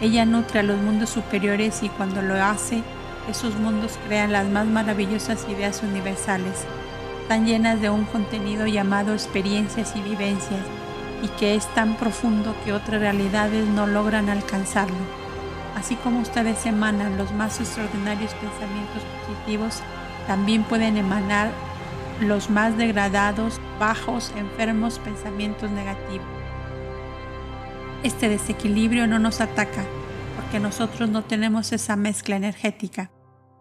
Ella nutre a los mundos superiores y cuando lo hace, esos mundos crean las más maravillosas ideas universales, tan llenas de un contenido llamado experiencias y vivencias, y que es tan profundo que otras realidades no logran alcanzarlo. Así como ustedes emanan los más extraordinarios pensamientos positivos, también pueden emanar los más degradados, bajos, enfermos pensamientos negativos. Este desequilibrio no nos ataca porque nosotros no tenemos esa mezcla energética.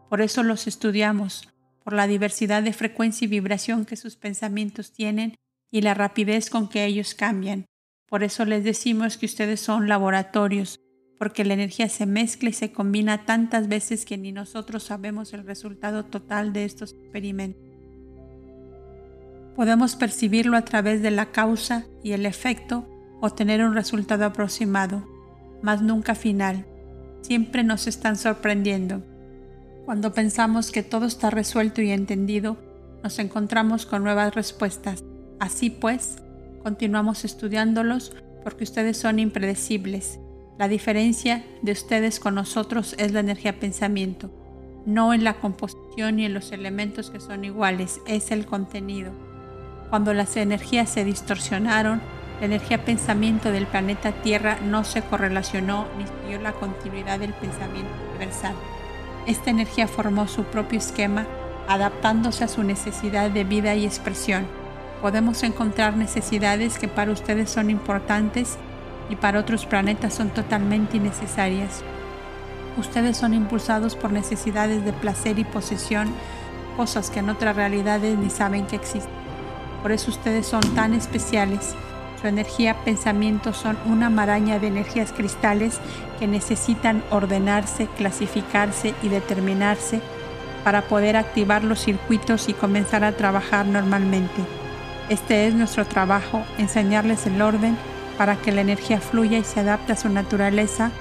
Por eso los estudiamos, por la diversidad de frecuencia y vibración que sus pensamientos tienen y la rapidez con que ellos cambian. Por eso les decimos que ustedes son laboratorios, porque la energía se mezcla y se combina tantas veces que ni nosotros sabemos el resultado total de estos experimentos. Podemos percibirlo a través de la causa y el efecto o tener un resultado aproximado, mas nunca final. Siempre nos están sorprendiendo. Cuando pensamos que todo está resuelto y entendido, nos encontramos con nuevas respuestas. Así pues, continuamos estudiándolos porque ustedes son impredecibles. La diferencia de ustedes con nosotros es la energía pensamiento, no en la composición ni en los elementos que son iguales, es el contenido. Cuando las energías se distorsionaron, la energía pensamiento del planeta Tierra no se correlacionó ni siguió la continuidad del pensamiento universal. Esta energía formó su propio esquema, adaptándose a su necesidad de vida y expresión. Podemos encontrar necesidades que para ustedes son importantes y para otros planetas son totalmente innecesarias. Ustedes son impulsados por necesidades de placer y posesión, cosas que en otras realidades ni saben que existen. Por eso ustedes son tan especiales. Su energía, pensamiento son una maraña de energías cristales que necesitan ordenarse, clasificarse y determinarse para poder activar los circuitos y comenzar a trabajar normalmente. Este es nuestro trabajo, enseñarles el orden para que la energía fluya y se adapte a su naturaleza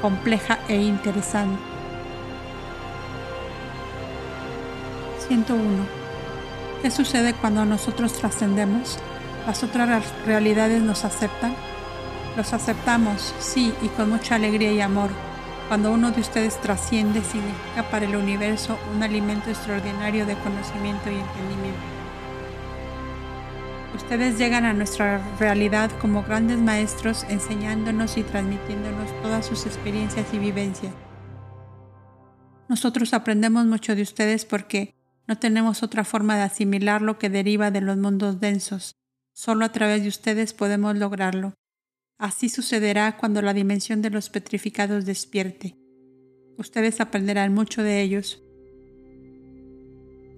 compleja e interesante. 101. ¿Qué sucede cuando nosotros trascendemos? ¿Las otras realidades nos aceptan? Los aceptamos, sí, y con mucha alegría y amor. Cuando uno de ustedes trasciende, significa para el universo un alimento extraordinario de conocimiento y entendimiento. Ustedes llegan a nuestra realidad como grandes maestros enseñándonos y transmitiéndonos todas sus experiencias y vivencias. Nosotros aprendemos mucho de ustedes porque no tenemos otra forma de asimilar lo que deriva de los mundos densos. Solo a través de ustedes podemos lograrlo. Así sucederá cuando la dimensión de los petrificados despierte. Ustedes aprenderán mucho de ellos,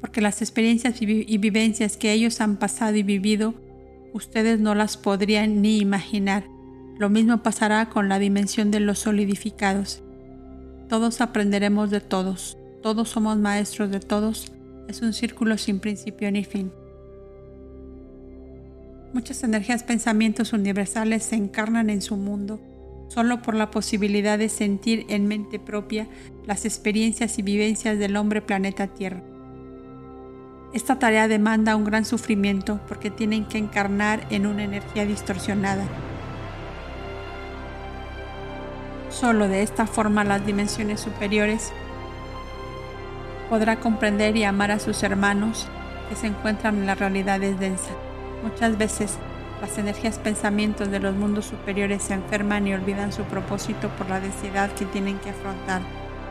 porque las experiencias y vivencias que ellos han pasado y vivido, ustedes no las podrían ni imaginar. Lo mismo pasará con la dimensión de los solidificados. Todos aprenderemos de todos, todos somos maestros de todos, es un círculo sin principio ni fin. Muchas energías pensamientos universales se encarnan en su mundo solo por la posibilidad de sentir en mente propia las experiencias y vivencias del hombre planeta Tierra. Esta tarea demanda un gran sufrimiento porque tienen que encarnar en una energía distorsionada. Solo de esta forma las dimensiones superiores podrá comprender y amar a sus hermanos que se encuentran en las realidades densas. Muchas veces las energías pensamientos de los mundos superiores se enferman y olvidan su propósito por la densidad que tienen que afrontar,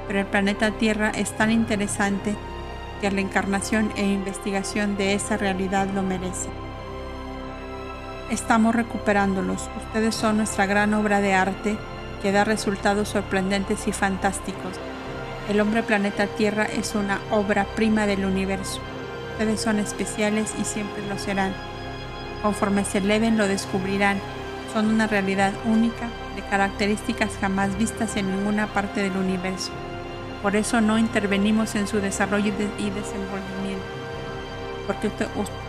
pero el planeta Tierra es tan interesante que la encarnación e investigación de esa realidad lo merece. Estamos recuperándolos. Ustedes son nuestra gran obra de arte que da resultados sorprendentes y fantásticos. El hombre planeta Tierra es una obra prima del universo. Ustedes son especiales y siempre lo serán. Conforme se eleven lo descubrirán. Son una realidad única, de características jamás vistas en ninguna parte del universo. Por eso no intervenimos en su desarrollo y desenvolvimiento. Porque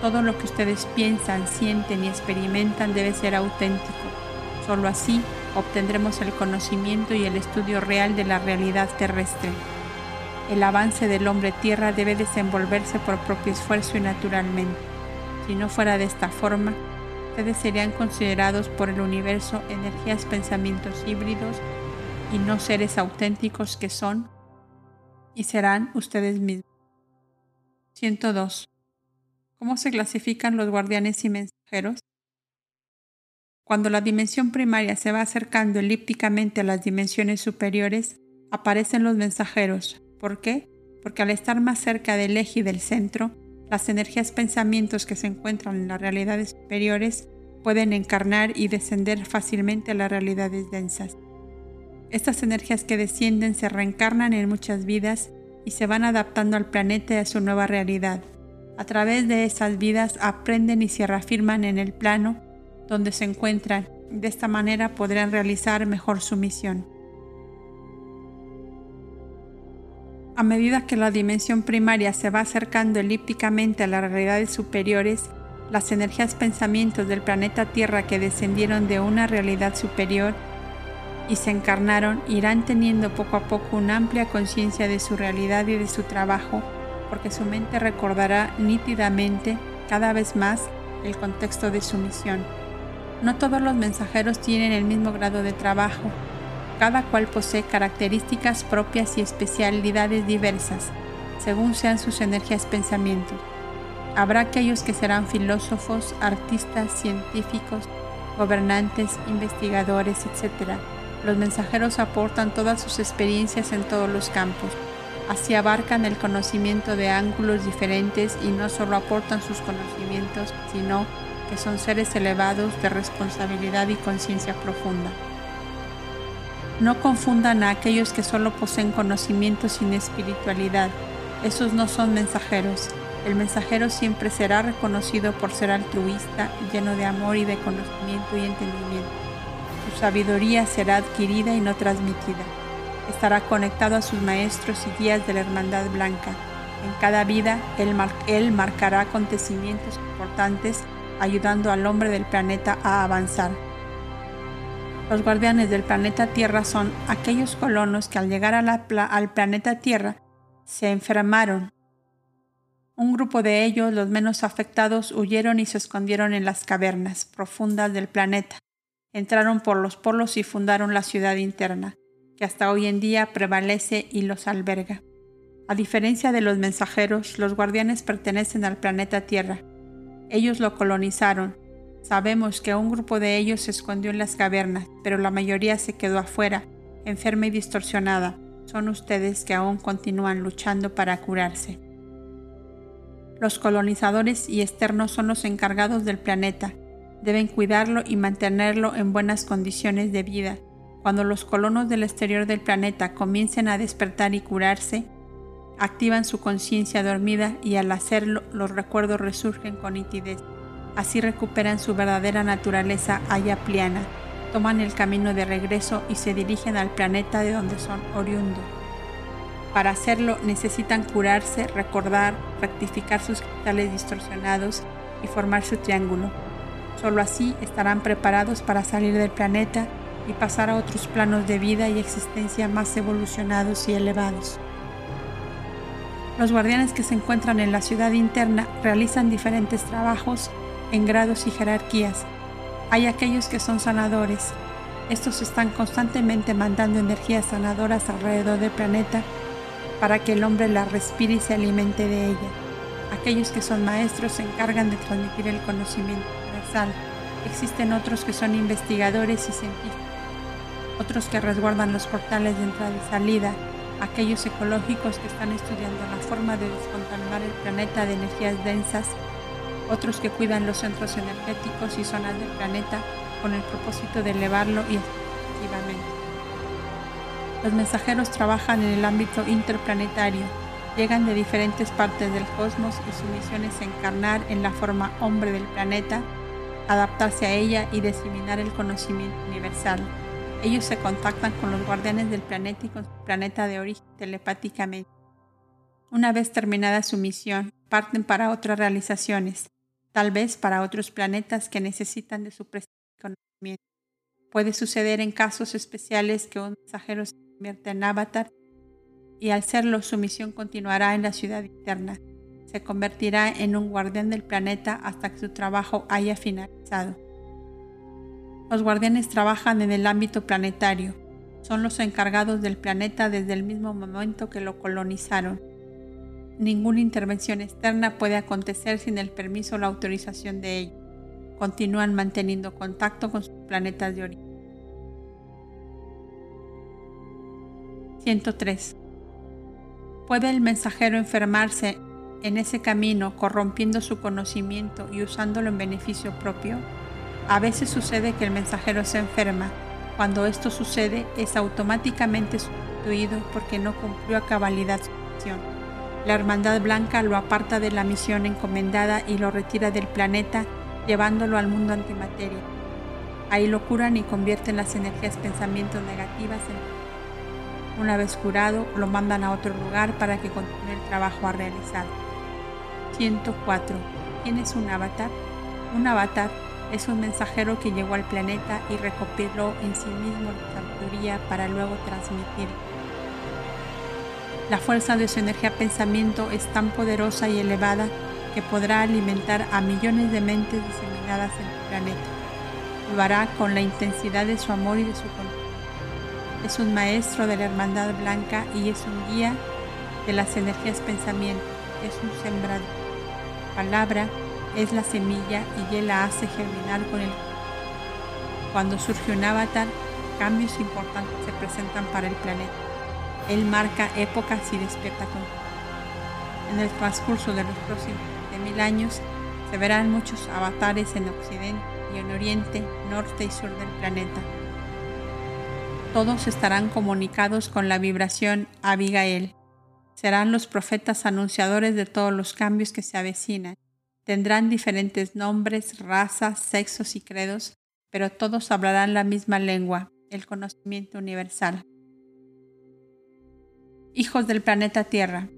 todo lo que ustedes piensan, sienten y experimentan debe ser auténtico. Solo así obtendremos el conocimiento y el estudio real de la realidad terrestre. El avance del hombre tierra debe desenvolverse por propio esfuerzo y naturalmente. Si no fuera de esta forma, ustedes serían considerados por el universo energías, pensamientos híbridos y no seres auténticos que son y serán ustedes mismos. 102. ¿Cómo se clasifican los guardianes y mensajeros? Cuando la dimensión primaria se va acercando elípticamente a las dimensiones superiores, aparecen los mensajeros. ¿Por qué? Porque al estar más cerca del eje y del centro, las energías pensamientos que se encuentran en las realidades superiores pueden encarnar y descender fácilmente a las realidades densas. Estas energías que descienden se reencarnan en muchas vidas y se van adaptando al planeta y a su nueva realidad. A través de esas vidas aprenden y se reafirman en el plano donde se encuentran. De esta manera podrán realizar mejor su misión. A medida que la dimensión primaria se va acercando elípticamente a las realidades superiores, las energías pensamientos del planeta Tierra que descendieron de una realidad superior y se encarnaron irán teniendo poco a poco una amplia conciencia de su realidad y de su trabajo, porque su mente recordará nítidamente cada vez más el contexto de su misión. No todos los mensajeros tienen el mismo grado de trabajo, cada cual posee características propias y especialidades diversas, según sean sus energías pensamientos. Habrá aquellos que serán filósofos, artistas, científicos, gobernantes, investigadores, etc. Los mensajeros aportan todas sus experiencias en todos los campos. Así abarcan el conocimiento de ángulos diferentes y no solo aportan sus conocimientos, sino que son seres elevados de responsabilidad y conciencia profunda. No confundan a aquellos que solo poseen conocimiento sin espiritualidad. Esos no son mensajeros. El mensajero siempre será reconocido por ser altruista, lleno de amor y de conocimiento y entendimiento. Sabiduría será adquirida y no transmitida. Estará conectado a sus maestros y guías de la Hermandad Blanca. En cada vida, él marcará acontecimientos importantes ayudando al hombre del planeta a avanzar. Los guardianes del planeta Tierra son aquellos colonos que al llegar al planeta Tierra se enfermaron. Un grupo de ellos, los menos afectados, huyeron y se escondieron en las cavernas profundas del planeta. Entraron por los polos y fundaron la ciudad interna, que hasta hoy en día prevalece y los alberga. A diferencia de los mensajeros, los guardianes pertenecen al planeta Tierra. Ellos lo colonizaron, Sabemos que un grupo de ellos se escondió en las cavernas, pero la mayoría se quedó afuera, enferma y distorsionada. Son ustedes que aún continúan luchando para curarse. Los colonizadores y externos son los encargados del planeta. Deben cuidarlo y mantenerlo en buenas condiciones de vida. Cuando los colonos del exterior del planeta comiencen a despertar y curarse, activan su conciencia dormida y al hacerlo los recuerdos resurgen con nitidez. Así recuperan su verdadera naturaleza ayapliana, toman el camino de regreso y se dirigen al planeta de donde son oriundos. Para hacerlo necesitan curarse, recordar, rectificar sus cristales distorsionados y formar su triángulo. Solo así estarán preparados para salir del planeta y pasar a otros planos de vida y existencia más evolucionados y elevados. Los guardianes que se encuentran en la ciudad interna realizan diferentes trabajos en grados y jerarquías. Hay aquellos que son sanadores. Estos están constantemente mandando energías sanadoras alrededor del planeta para que el hombre la respire y se alimente de ella. Aquellos que son maestros se encargan de transmitir el conocimiento Existen otros que son investigadores y científicos, otros que resguardan los portales de entrada y salida, aquellos ecológicos que están estudiando la forma de descontaminar el planeta de energías densas, otros que cuidan los centros energéticos y zonas del planeta con el propósito de elevarlo y efectivamente. Los mensajeros trabajan en el ámbito interplanetario, llegan de diferentes partes del cosmos y su misión es encarnar en la forma hombre del planeta, adaptarse a ella y diseminar el conocimiento universal. Ellos se contactan con los guardianes del planeta y con su planeta de origen telepáticamente. Una vez terminada su misión, parten para otras realizaciones, tal vez para otros planetas que necesitan de su presencia y conocimiento. Puede suceder en casos especiales que un mensajero se convierta en avatar y al serlo su misión continuará en la ciudad interna. Se convertirá en un guardián del planeta hasta que su trabajo haya finalizado. Los guardianes trabajan en el ámbito planetario. Son los encargados del planeta desde el mismo momento que lo colonizaron. Ninguna intervención externa puede acontecer sin el permiso o la autorización de ellos. Continúan manteniendo contacto con sus planetas de origen. 103. ¿Puede el mensajero enfermarse en ese camino corrompiendo su conocimiento y usándolo en beneficio propio? A veces sucede que el mensajero se enferma. Cuando esto sucede es automáticamente sustituido porque no cumplió a cabalidad su misión. La Hermandad Blanca lo aparta de la misión encomendada y lo retira del planeta llevándolo al mundo antimateria. Ahí lo curan y convierten las energías pensamientos negativas en... Una vez curado, lo mandan a otro lugar para que continúe el trabajo a realizar. 104. ¿Quién es un avatar? Un avatar es un mensajero que llegó al planeta y recopiló en sí mismo la sabiduría para luego transmitir. La fuerza de su energía pensamiento es tan poderosa y elevada que podrá alimentar a millones de mentes diseminadas en el planeta. Lo hará con la intensidad de su amor y de su control. Es un maestro de la Hermandad Blanca y es un guía de las energías pensamiento. Es un sembrador. Palabra es la semilla y él la hace germinar con el Cuando surge un avatar, cambios importantes se presentan para el planeta. Él marca épocas y despierta con En el transcurso de los próximos mil años se verán muchos avatares en Occidente y en Oriente, Norte y Sur del planeta. Todos estarán comunicados con la vibración Abigail. Serán los profetas anunciadores de todos los cambios que se avecinan Tendrán diferentes nombres, razas, sexos y credos, pero todos hablarán la misma lengua, el conocimiento universal. Hijos del planeta Tierra,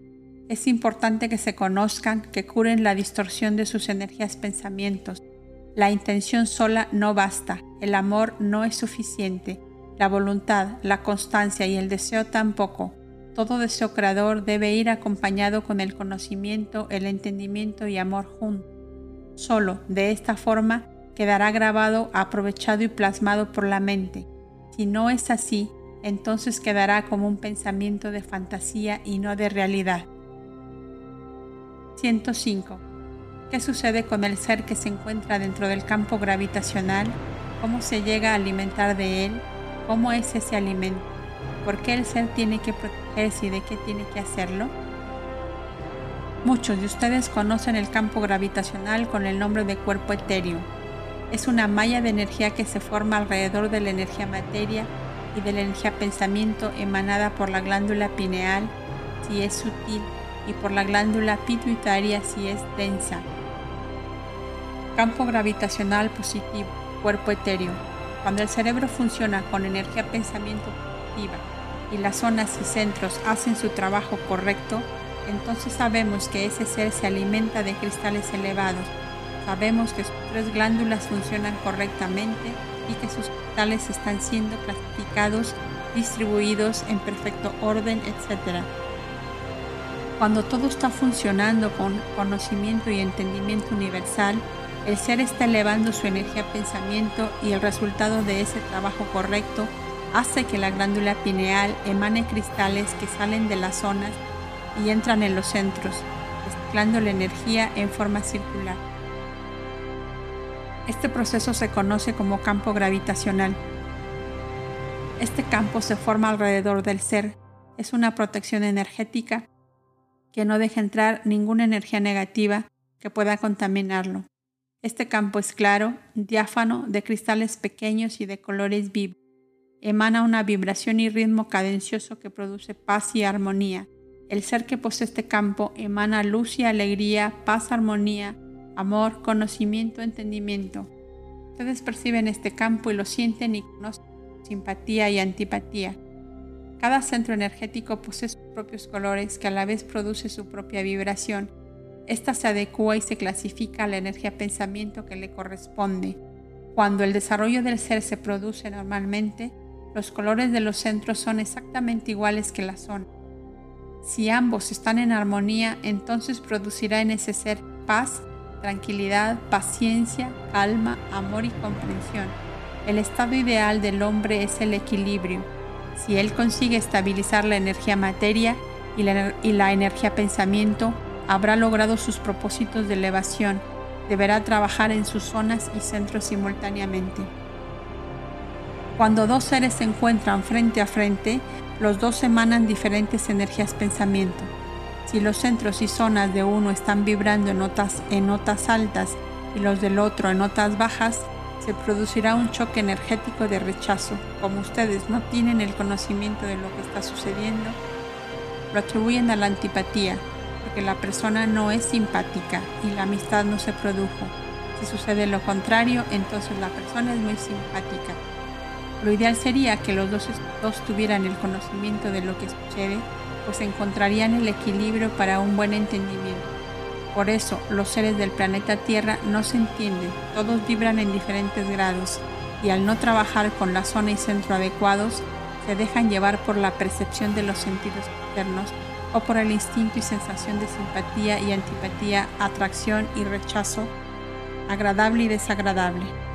es importante que se conozcan, que curen la distorsión de sus energías pensamientos. La intención sola no basta, el amor no es suficiente, la voluntad, la constancia y el deseo tampoco. Todo deseo creador debe ir acompañado con el conocimiento, el entendimiento y amor juntos. Solo de esta forma quedará grabado, aprovechado y plasmado por la mente. Si no es así, entonces quedará como un pensamiento de fantasía y no de realidad. 105. ¿Qué sucede con el ser que se encuentra dentro del campo gravitacional? ¿Cómo se llega a alimentar de él? ¿Cómo es ese alimento? ¿Por qué el ser tiene que protegerse y de qué tiene que hacerlo? Muchos de ustedes conocen el campo gravitacional con el nombre de cuerpo etéreo. Es una malla de energía que se forma alrededor de la energía materia y de la energía pensamiento emanada por la glándula pineal si es sutil y por la glándula pituitaria si es densa. Campo gravitacional positivo, cuerpo etéreo. Cuando el cerebro funciona con energía pensamiento positiva y las zonas y centros hacen su trabajo correcto, entonces sabemos que ese ser se alimenta de cristales elevados. Sabemos que sus tres glándulas funcionan correctamente y que sus cristales están siendo clasificados, distribuidos en perfecto orden, etc. Cuando todo está funcionando con conocimiento y entendimiento universal, el ser está elevando su energía pensamiento y el resultado de ese trabajo correcto hace que la glándula pineal emane cristales que salen de las zonas y entran en los centros, mezclando la energía en forma circular. Este proceso se conoce como campo gravitacional. Este campo se forma alrededor del ser. Es una protección energética que no deja entrar ninguna energía negativa que pueda contaminarlo. Este campo es claro, diáfano, de cristales pequeños y de colores vivos. Emana una vibración y ritmo cadencioso que produce paz y armonía. El ser que posee este campo emana luz y alegría, paz, armonía, amor, conocimiento, entendimiento. Ustedes perciben este campo y lo sienten y conocen simpatía y antipatía. Cada centro energético posee sus propios colores que a la vez produce su propia vibración esta se adecua y se clasifica a la energía pensamiento que le corresponde. Cuando el desarrollo del ser se produce normalmente, los colores de los centros son exactamente iguales que la zona. Si ambos están en armonía, entonces producirá en ese ser paz, tranquilidad, paciencia, calma, amor y comprensión. El estado ideal del hombre es el equilibrio. Si él consigue estabilizar la energía materia y la, energía pensamiento, habrá logrado sus propósitos de elevación, deberá trabajar en sus zonas y centros simultáneamente. Cuando dos seres se encuentran frente a frente, los dos emanan diferentes energías pensamiento. Si los centros y zonas de uno están vibrando en notas, en notas altas y los del otro en notas bajas, se producirá un choque energético de rechazo. Como ustedes no tienen el conocimiento de lo que está sucediendo, lo atribuyen a la antipatía, porque la persona no es simpática y la amistad no se produjo. Si sucede lo contrario, entonces la persona es muy simpática. Lo ideal sería que los dos, tuvieran el conocimiento de lo que sucede, pues encontrarían el equilibrio para un buen entendimiento. Por eso, los seres del planeta Tierra no se entienden, todos vibran en diferentes grados, y al no trabajar con la zona y centro adecuados, se dejan llevar por la percepción de los sentidos externos o por el instinto y sensación de simpatía y antipatía, atracción y rechazo, agradable y desagradable.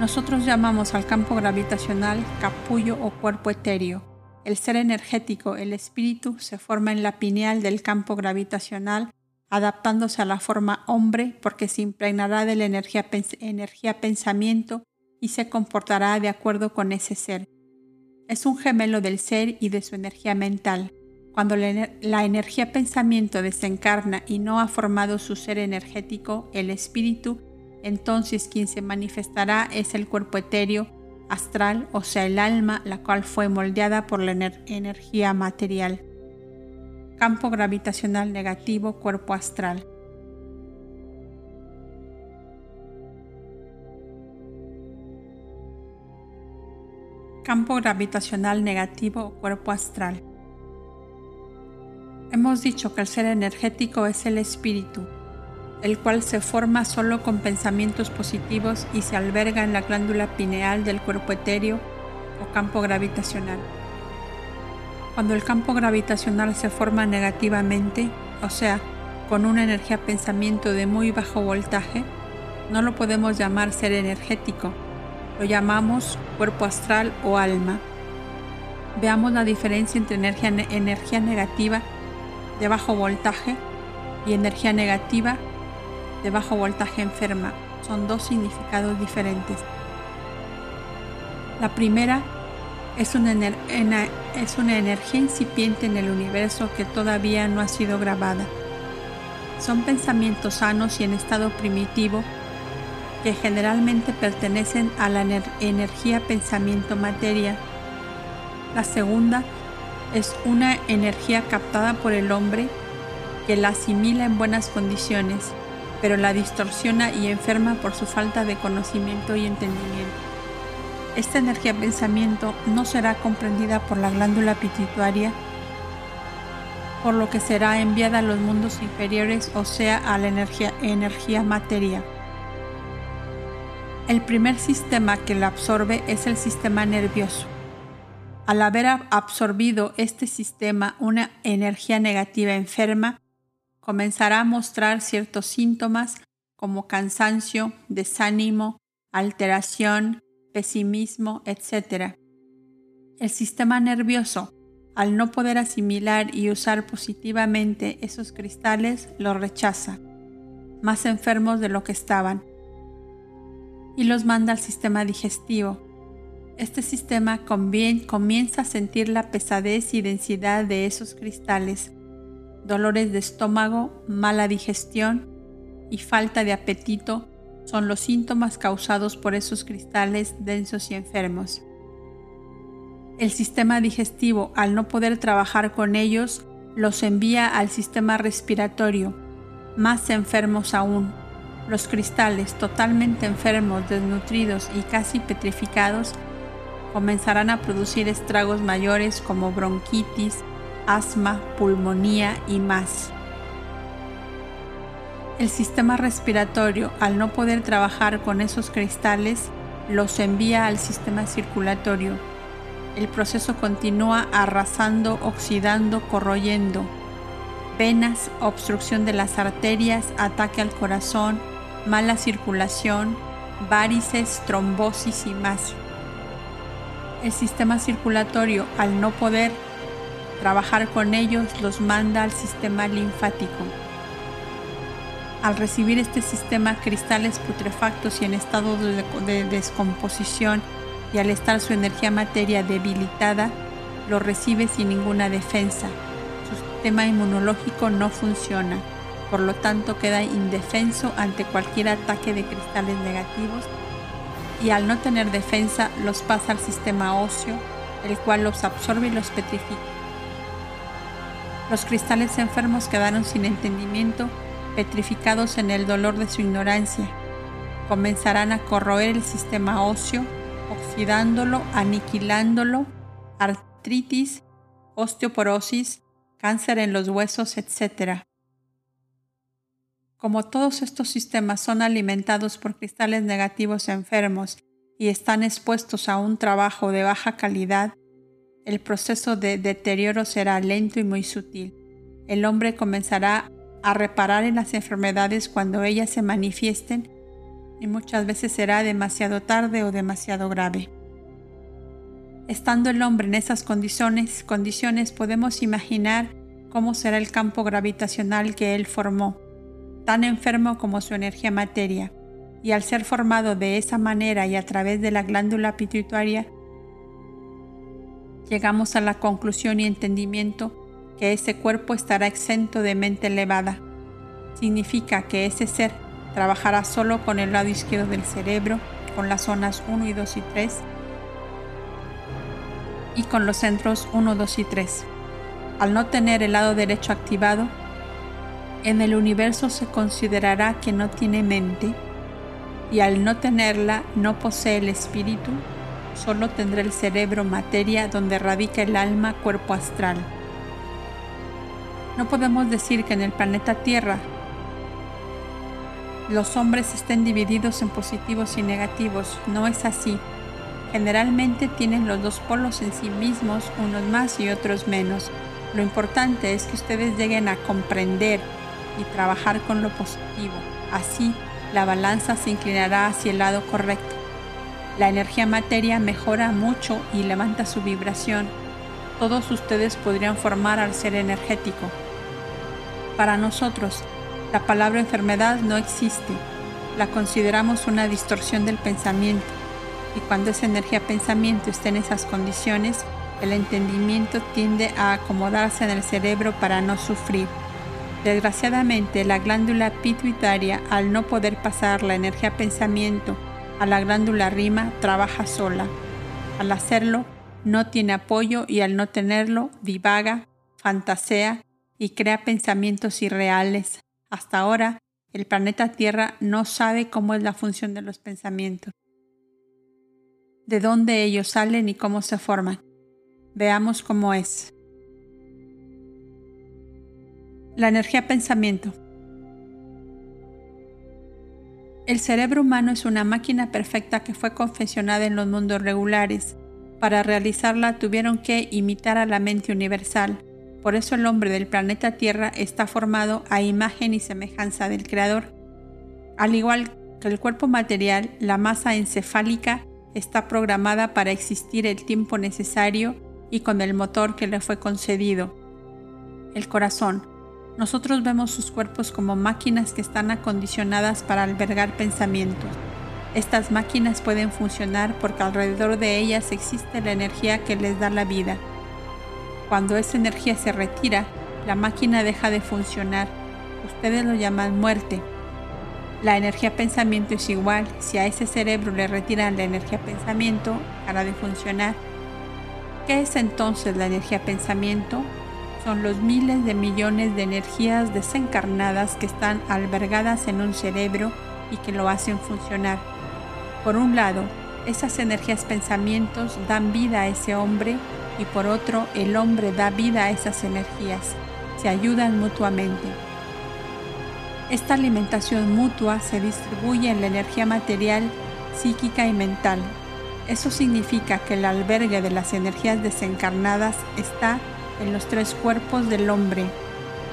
Nosotros llamamos al campo gravitacional capullo o cuerpo etéreo. El ser energético, el espíritu, se forma en la pineal del campo gravitacional, adaptándose a la forma hombre porque se impregnará de la energía, energía pensamiento y se comportará de acuerdo con ese ser. Es un gemelo del ser y de su energía mental. Cuando la energía pensamiento desencarna y no ha formado su ser energético, el espíritu, entonces quien se manifestará es el cuerpo etéreo, astral, o sea, el alma, la cual fue moldeada por la energía material. Campo gravitacional negativo, cuerpo astral. Campo gravitacional negativo, cuerpo astral. Hemos dicho que el ser energético es el espíritu, el cual se forma solo con pensamientos positivos y se alberga en la glándula pineal del cuerpo etéreo o campo gravitacional. Cuando el campo gravitacional se forma negativamente, o sea, con una energía pensamiento de muy bajo voltaje, no lo podemos llamar ser energético, lo llamamos cuerpo astral o alma. Veamos la diferencia entre energía, energía negativa de bajo voltaje y energía negativa de bajo voltaje enferma. Son dos significados diferentes. La primera es una, es una energía incipiente en el universo que todavía no ha sido grabada. Son pensamientos sanos y en estado primitivo que generalmente pertenecen a la energía pensamiento materia. La segunda es una energía captada por el hombre que la asimila en buenas condiciones, pero la distorsiona y enferma por su falta de conocimiento y entendimiento. Esta energía pensamiento no será comprendida por la glándula pituitaria por lo que será enviada a los mundos inferiores, o sea, a la energía, energía materia. El primer sistema que la absorbe es el sistema nervioso. Al haber absorbido este sistema una energía negativa enferma, comenzará a mostrar ciertos síntomas como cansancio, desánimo, alteración, pesimismo, etc. El sistema nervioso, al no poder asimilar y usar positivamente esos cristales, los rechaza, más enfermos de lo que estaban, y los manda al sistema digestivo, este sistema comienza a sentir la pesadez y densidad de esos cristales, dolores de estómago, mala digestión y falta de apetito son los síntomas causados por esos cristales densos y enfermos. El sistema digestivo, al no poder trabajar con ellos, los envía al sistema respiratorio, más enfermos aún. Los cristales totalmente enfermos, desnutridos y casi petrificados comenzarán a producir estragos mayores como bronquitis, asma, pulmonía y más. El sistema respiratorio, al no poder trabajar con esos cristales, los envía al sistema circulatorio. El proceso continúa arrasando, oxidando, corroyendo. Venas, obstrucción de las arterias, ataque al corazón, mala circulación, varices, trombosis y más el sistema circulatorio, al no poder trabajar con ellos, los manda al sistema linfático. Al recibir este sistema cristales putrefactos y en estado de, descomposición y al estar su energía materia debilitada, lo recibe sin ninguna defensa. Su sistema inmunológico no funciona, por lo tanto queda indefenso ante cualquier ataque de cristales negativos y al no tener defensa los pasa al sistema óseo, el cual los absorbe y los petrifica. Los cristales enfermos quedaron sin entendimiento, petrificados en el dolor de su ignorancia. Comenzarán a corroer el sistema óseo, oxidándolo, aniquilándolo, artritis, osteoporosis, cáncer en los huesos, etc. Como todos estos sistemas son alimentados por cristales negativos enfermos y están expuestos a un trabajo de baja calidad, el proceso de deterioro será lento y muy sutil. El hombre comenzará a reparar en las enfermedades cuando ellas se manifiesten y muchas veces será demasiado tarde o demasiado grave. Estando el hombre en esas condiciones, condiciones podemos imaginar cómo será el campo gravitacional que él formó tan enfermo como su energía materia, y al ser formado de esa manera y a través de la glándula pituitaria, llegamos a la conclusión y entendimiento que ese cuerpo estará exento de mente elevada. Significa que ese ser trabajará solo con el lado izquierdo del cerebro, con las zonas 1 y 2 y 3, y con los centros 1, 2 y 3. Al no tener el lado derecho activado, en el universo se considerará que no tiene mente y al no tenerla no posee el espíritu, solo tendrá el cerebro materia donde radica el alma cuerpo astral. No podemos decir que en el planeta Tierra los hombres estén divididos en positivos y negativos, no es así. Generalmente tienen los dos polos en sí mismos, unos más y otros menos. Lo importante es que ustedes lleguen a comprender y trabajar con lo positivo. Así, la balanza se inclinará hacia el lado correcto. La energía materia mejora mucho y levanta su vibración. Todos ustedes podrían formar al ser energético. Para nosotros, la palabra enfermedad no existe. La consideramos una distorsión del pensamiento. Y cuando esa energía pensamiento está en esas condiciones, el entendimiento tiende a acomodarse en el cerebro para no sufrir. Desgraciadamente, la glándula pituitaria, al no poder pasar la energía pensamiento a la glándula rima, trabaja sola. Al hacerlo, no tiene apoyo y al no tenerlo, divaga, fantasea y crea pensamientos irreales. Hasta ahora, el planeta Tierra no sabe cómo es la función de los pensamientos, de dónde ellos salen y cómo se forman. Veamos cómo es. La energía pensamiento. El cerebro humano es una máquina perfecta que fue confeccionada en los mundos regulares. Para realizarla tuvieron que imitar a la mente universal. Por eso el hombre del planeta Tierra está formado a imagen y semejanza del Creador. Al igual que el cuerpo material, la masa encefálica está programada para existir el tiempo necesario y con el motor que le fue concedido. El corazón. Nosotros vemos sus cuerpos como máquinas que están acondicionadas para albergar pensamientos. Estas máquinas pueden funcionar porque alrededor de ellas existe la energía que les da la vida. Cuando esa energía se retira, la máquina deja de funcionar. Ustedes lo llaman muerte. La energía pensamiento es igual. Si a ese cerebro le retiran la energía pensamiento, hará de funcionar. ¿Qué es entonces la energía pensamiento? Son los miles de millones de energías desencarnadas que están albergadas en un cerebro y que lo hacen funcionar. Por un lado, esas energías pensamientos dan vida a ese hombre y por otro, el hombre da vida a esas energías. Se ayudan mutuamente. Esta alimentación mutua se distribuye en la energía material, psíquica y mental. Eso significa que el albergue de las energías desencarnadas está en los tres cuerpos del hombre.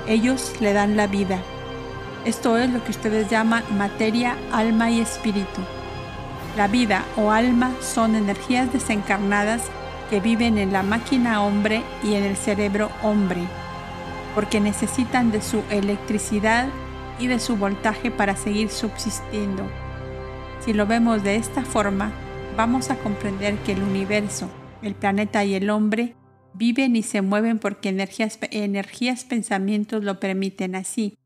Ellos le dan la vida. Esto es lo que ustedes llaman materia, alma y espíritu. La vida o alma son energías desencarnadas que viven en la máquina hombre y en el cerebro hombre, porque necesitan de su electricidad y de su voltaje para seguir subsistiendo. Si lo vemos de esta forma, vamos a comprender que el universo, el planeta y el hombre viven y se mueven porque energías, energías pensamientos lo permiten así.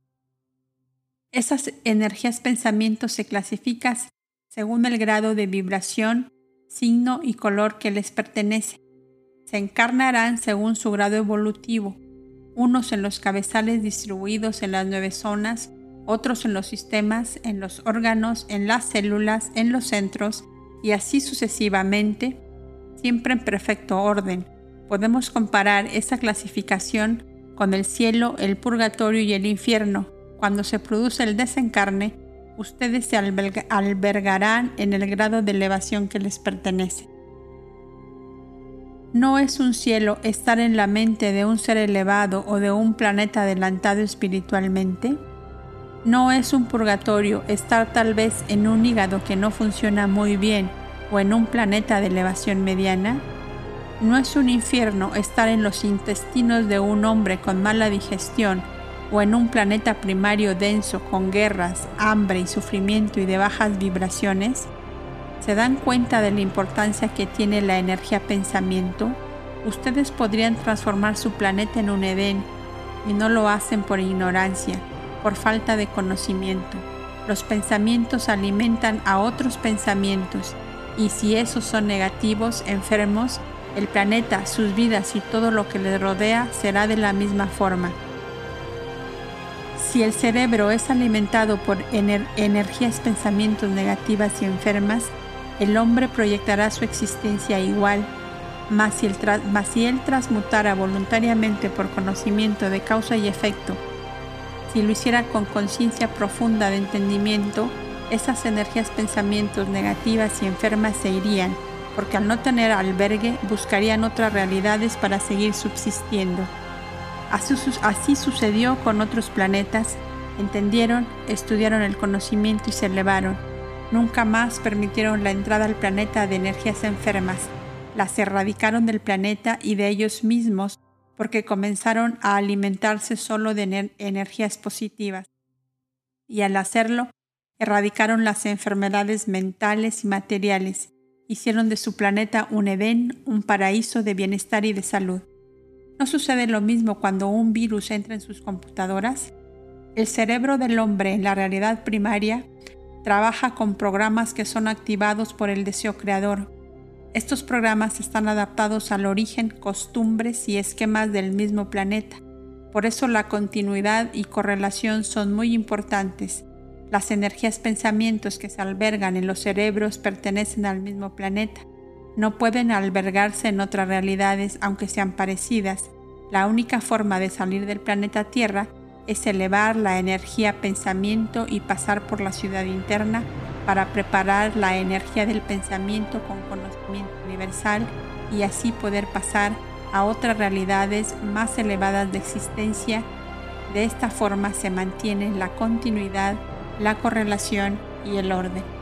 Esas energías pensamientos se clasifican según el grado de vibración, signo y color que les pertenece. Se encarnarán según su grado evolutivo, unos en los cabezales distribuidos en las nueve zonas, otros en los sistemas, en los órganos, en las células, en los centros y así sucesivamente, siempre en perfecto orden. Podemos comparar esa clasificación con el cielo, el purgatorio y el infierno. Cuando se produce el desencarne, ustedes se albergarán en el grado de elevación que les pertenece. No es un cielo estar en la mente de un ser elevado o de un planeta adelantado espiritualmente. No es un purgatorio estar tal vez en un hígado que no funciona muy bien o en un planeta de elevación mediana. No es un infierno estar en los intestinos de un hombre con mala digestión o en un planeta primario denso con guerras, hambre y sufrimiento y de bajas vibraciones. ¿Se dan cuenta de la importancia que tiene la energía pensamiento? Ustedes podrían transformar su planeta en un Edén y no lo hacen por ignorancia por falta de conocimiento. Los pensamientos alimentan a otros pensamientos y si esos son negativos, enfermos, el planeta, sus vidas y todo lo que les rodea será de la misma forma. Si el cerebro es alimentado por energías pensamientos negativas y enfermas, el hombre proyectará su existencia igual, mas si, mas si él transmutara voluntariamente por conocimiento de causa y efecto si lo hiciera con conciencia profunda de entendimiento, esas energías pensamientos negativas y enfermas se irían, porque al no tener albergue buscarían otras realidades para seguir subsistiendo. Así, sucedió con otros planetas, entendieron, estudiaron el conocimiento y se elevaron. Nunca más permitieron la entrada al planeta de energías enfermas, las erradicaron del planeta y de ellos mismos porque comenzaron a alimentarse solo de energías positivas. Y al hacerlo, erradicaron las enfermedades mentales y materiales, hicieron de su planeta un Edén, un paraíso de bienestar y de salud. ¿No sucede lo mismo cuando un virus entra en sus computadoras? El cerebro del hombre en la realidad primaria trabaja con programas que son activados por el deseo creador, estos programas están adaptados al origen, costumbres y esquemas del mismo planeta. Por eso la continuidad y correlación son muy importantes. Las energías pensamientos que se albergan en los cerebros pertenecen al mismo planeta. No pueden albergarse en otras realidades aunque sean parecidas. La única forma de salir del planeta Tierra es elevar la energía pensamiento y pasar por la ciudad interna para preparar la energía del pensamiento con conocimiento universal y así poder pasar a otras realidades más elevadas de existencia. De esta forma se mantiene la continuidad, la correlación y el orden.